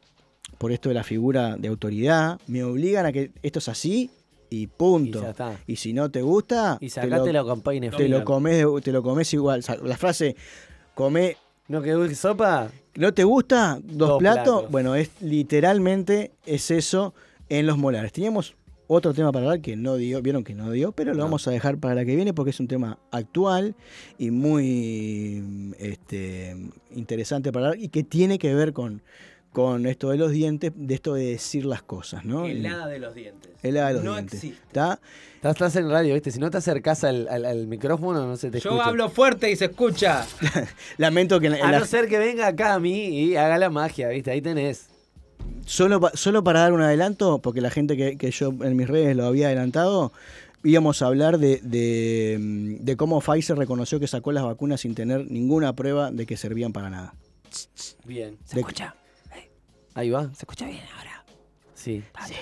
por esto de la figura de autoridad, me obligan a que esto es así y punto. Y ya está. Y si no te gusta, Y con peine te lo comes, te lo comes igual. La frase, come. ¿No que sopa? ¿No te gusta? Dos, Dos platos. platos. Bueno, es literalmente es eso en los molares. Teníamos otro tema para hablar que no dio, vieron que no dio, pero lo vamos a dejar para la que viene porque es un tema actual y muy este, interesante para hablar y que tiene que ver con, con esto de los dientes, de esto de decir las cosas, ¿no? El hada de los dientes. el hada de los No dientes. existe. ¿Está? Estás, en radio, ¿viste? Si no te acercás al, al- al micrófono, no se te Yo escucha. hablo fuerte y se escucha. [LAUGHS] Lamento que en la- en A la- no ser que venga acá a mí y haga la magia, ¿viste? Ahí tenés. Solo, pa- solo para dar un adelanto, porque la gente que, que yo en mis redes lo había adelantado, íbamos a hablar de, de, mm, de cómo Pfizer reconoció que sacó las vacunas sin tener ninguna prueba de que servían para nada. Bien. ¿Se De- escucha? Ahí va. ¿Se escucha bien ahora? Sí. Sí.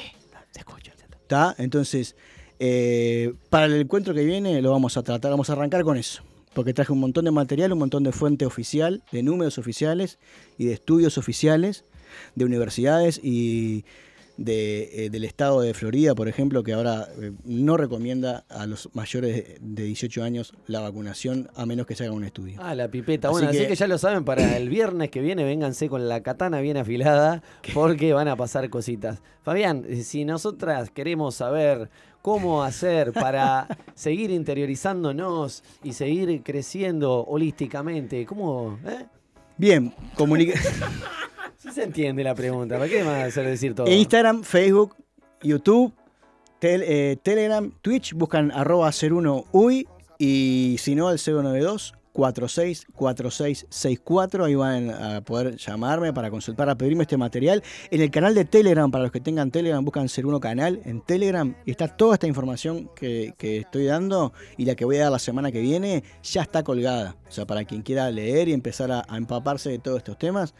Se escucha. ¿Está? Entonces, eh, para el encuentro que viene lo vamos a tratar, vamos a arrancar con eso. Porque traje un montón de material, un montón de fuente oficial, de números oficiales y de estudios oficiales de universidades y de, eh, del estado de Florida, por ejemplo, que ahora eh, no recomienda a los mayores de- de 18 años la vacunación a menos que se haga un estudio. Ah, la pipeta. Así Bueno, así que- ya lo saben, para el viernes que viene, vénganse con la katana bien afilada, [LAUGHS] porque van a pasar cositas. Fabián, eh, si nosotras queremos saber cómo hacer para [LAUGHS] seguir interiorizándonos y seguir creciendo holísticamente, ¿cómo? eh? Bien, comunica [LAUGHS] Sí se entiende la pregunta, ¿para qué a hacer decir todo? Instagram, Facebook, YouTube, eh, Telegram, Twitch, buscan arroba 01UI y si no al 092 464664, ahí van a poder llamarme para consultar, para pedirme este material. En el canal de Telegram, para los que tengan Telegram, buscan 01 canal en Telegram y está toda esta información que, que estoy dando y la que voy a dar la semana que viene, ya está colgada. O sea, para quien quiera leer y empezar a empaparse de todos estos temas,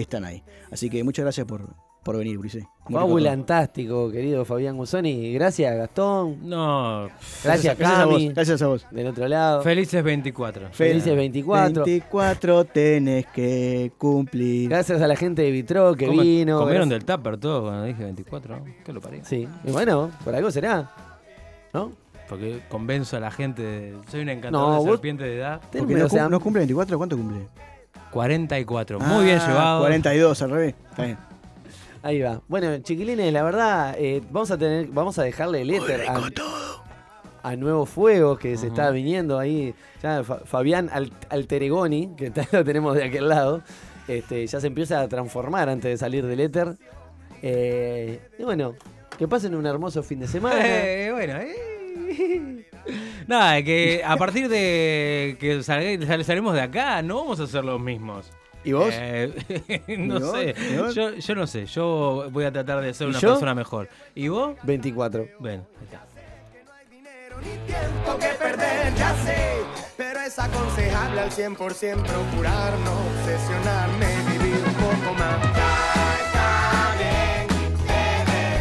están ahí. Así que muchas gracias por, por venir, todo. Fabulantástico, querido Fabián Gusoni. Gracias, Gastón. No. Gracias, Gracias a vos, Cami. gracias a vos. Del otro lado. Felices 24. Felices 24. 24 tenés que cumplir. Gracias a la gente de Vitro que Come- vino. Comieron gracias- del tupper todo cuando dije 24, ¿no? ¿Qué lo parió? Sí, y bueno, por algo será. ¿No? Porque convenzo a la gente de... Soy un encantador No, de serpiente de edad. Porque no, cum- no cumple 24, ¿cuánto cumple? 44. Muy bien Ah, llevado. 42 al revés. Está bien. Ahí va. Bueno, chiquilines, la verdad, eh, vamos a tener, vamos a dejarle el éter a, a Nuevo Fuego, que se está viniendo ahí. Ya Fa- Fabián Al- Alteregoni, que está- lo tenemos de aquel lado, este, ya se empieza a transformar antes de salir del éter. Eh, y bueno, que pasen un hermoso fin de semana. [LAUGHS] Eh, bueno, eh. Nada, que a partir de que sal, sal, de acá, no vamos a ser los mismos. ¿Y vos? Eh, [LAUGHS] no ¿Y vos? sé. Yo, yo, no sé. Yo voy a tratar de ser una yo? persona mejor. ¿Y vos? 24. Bueno, está. Ni tiempo que perder, ya sé, pero es aconsejable al 100% procurar no obsesionarme, vivir un poco más.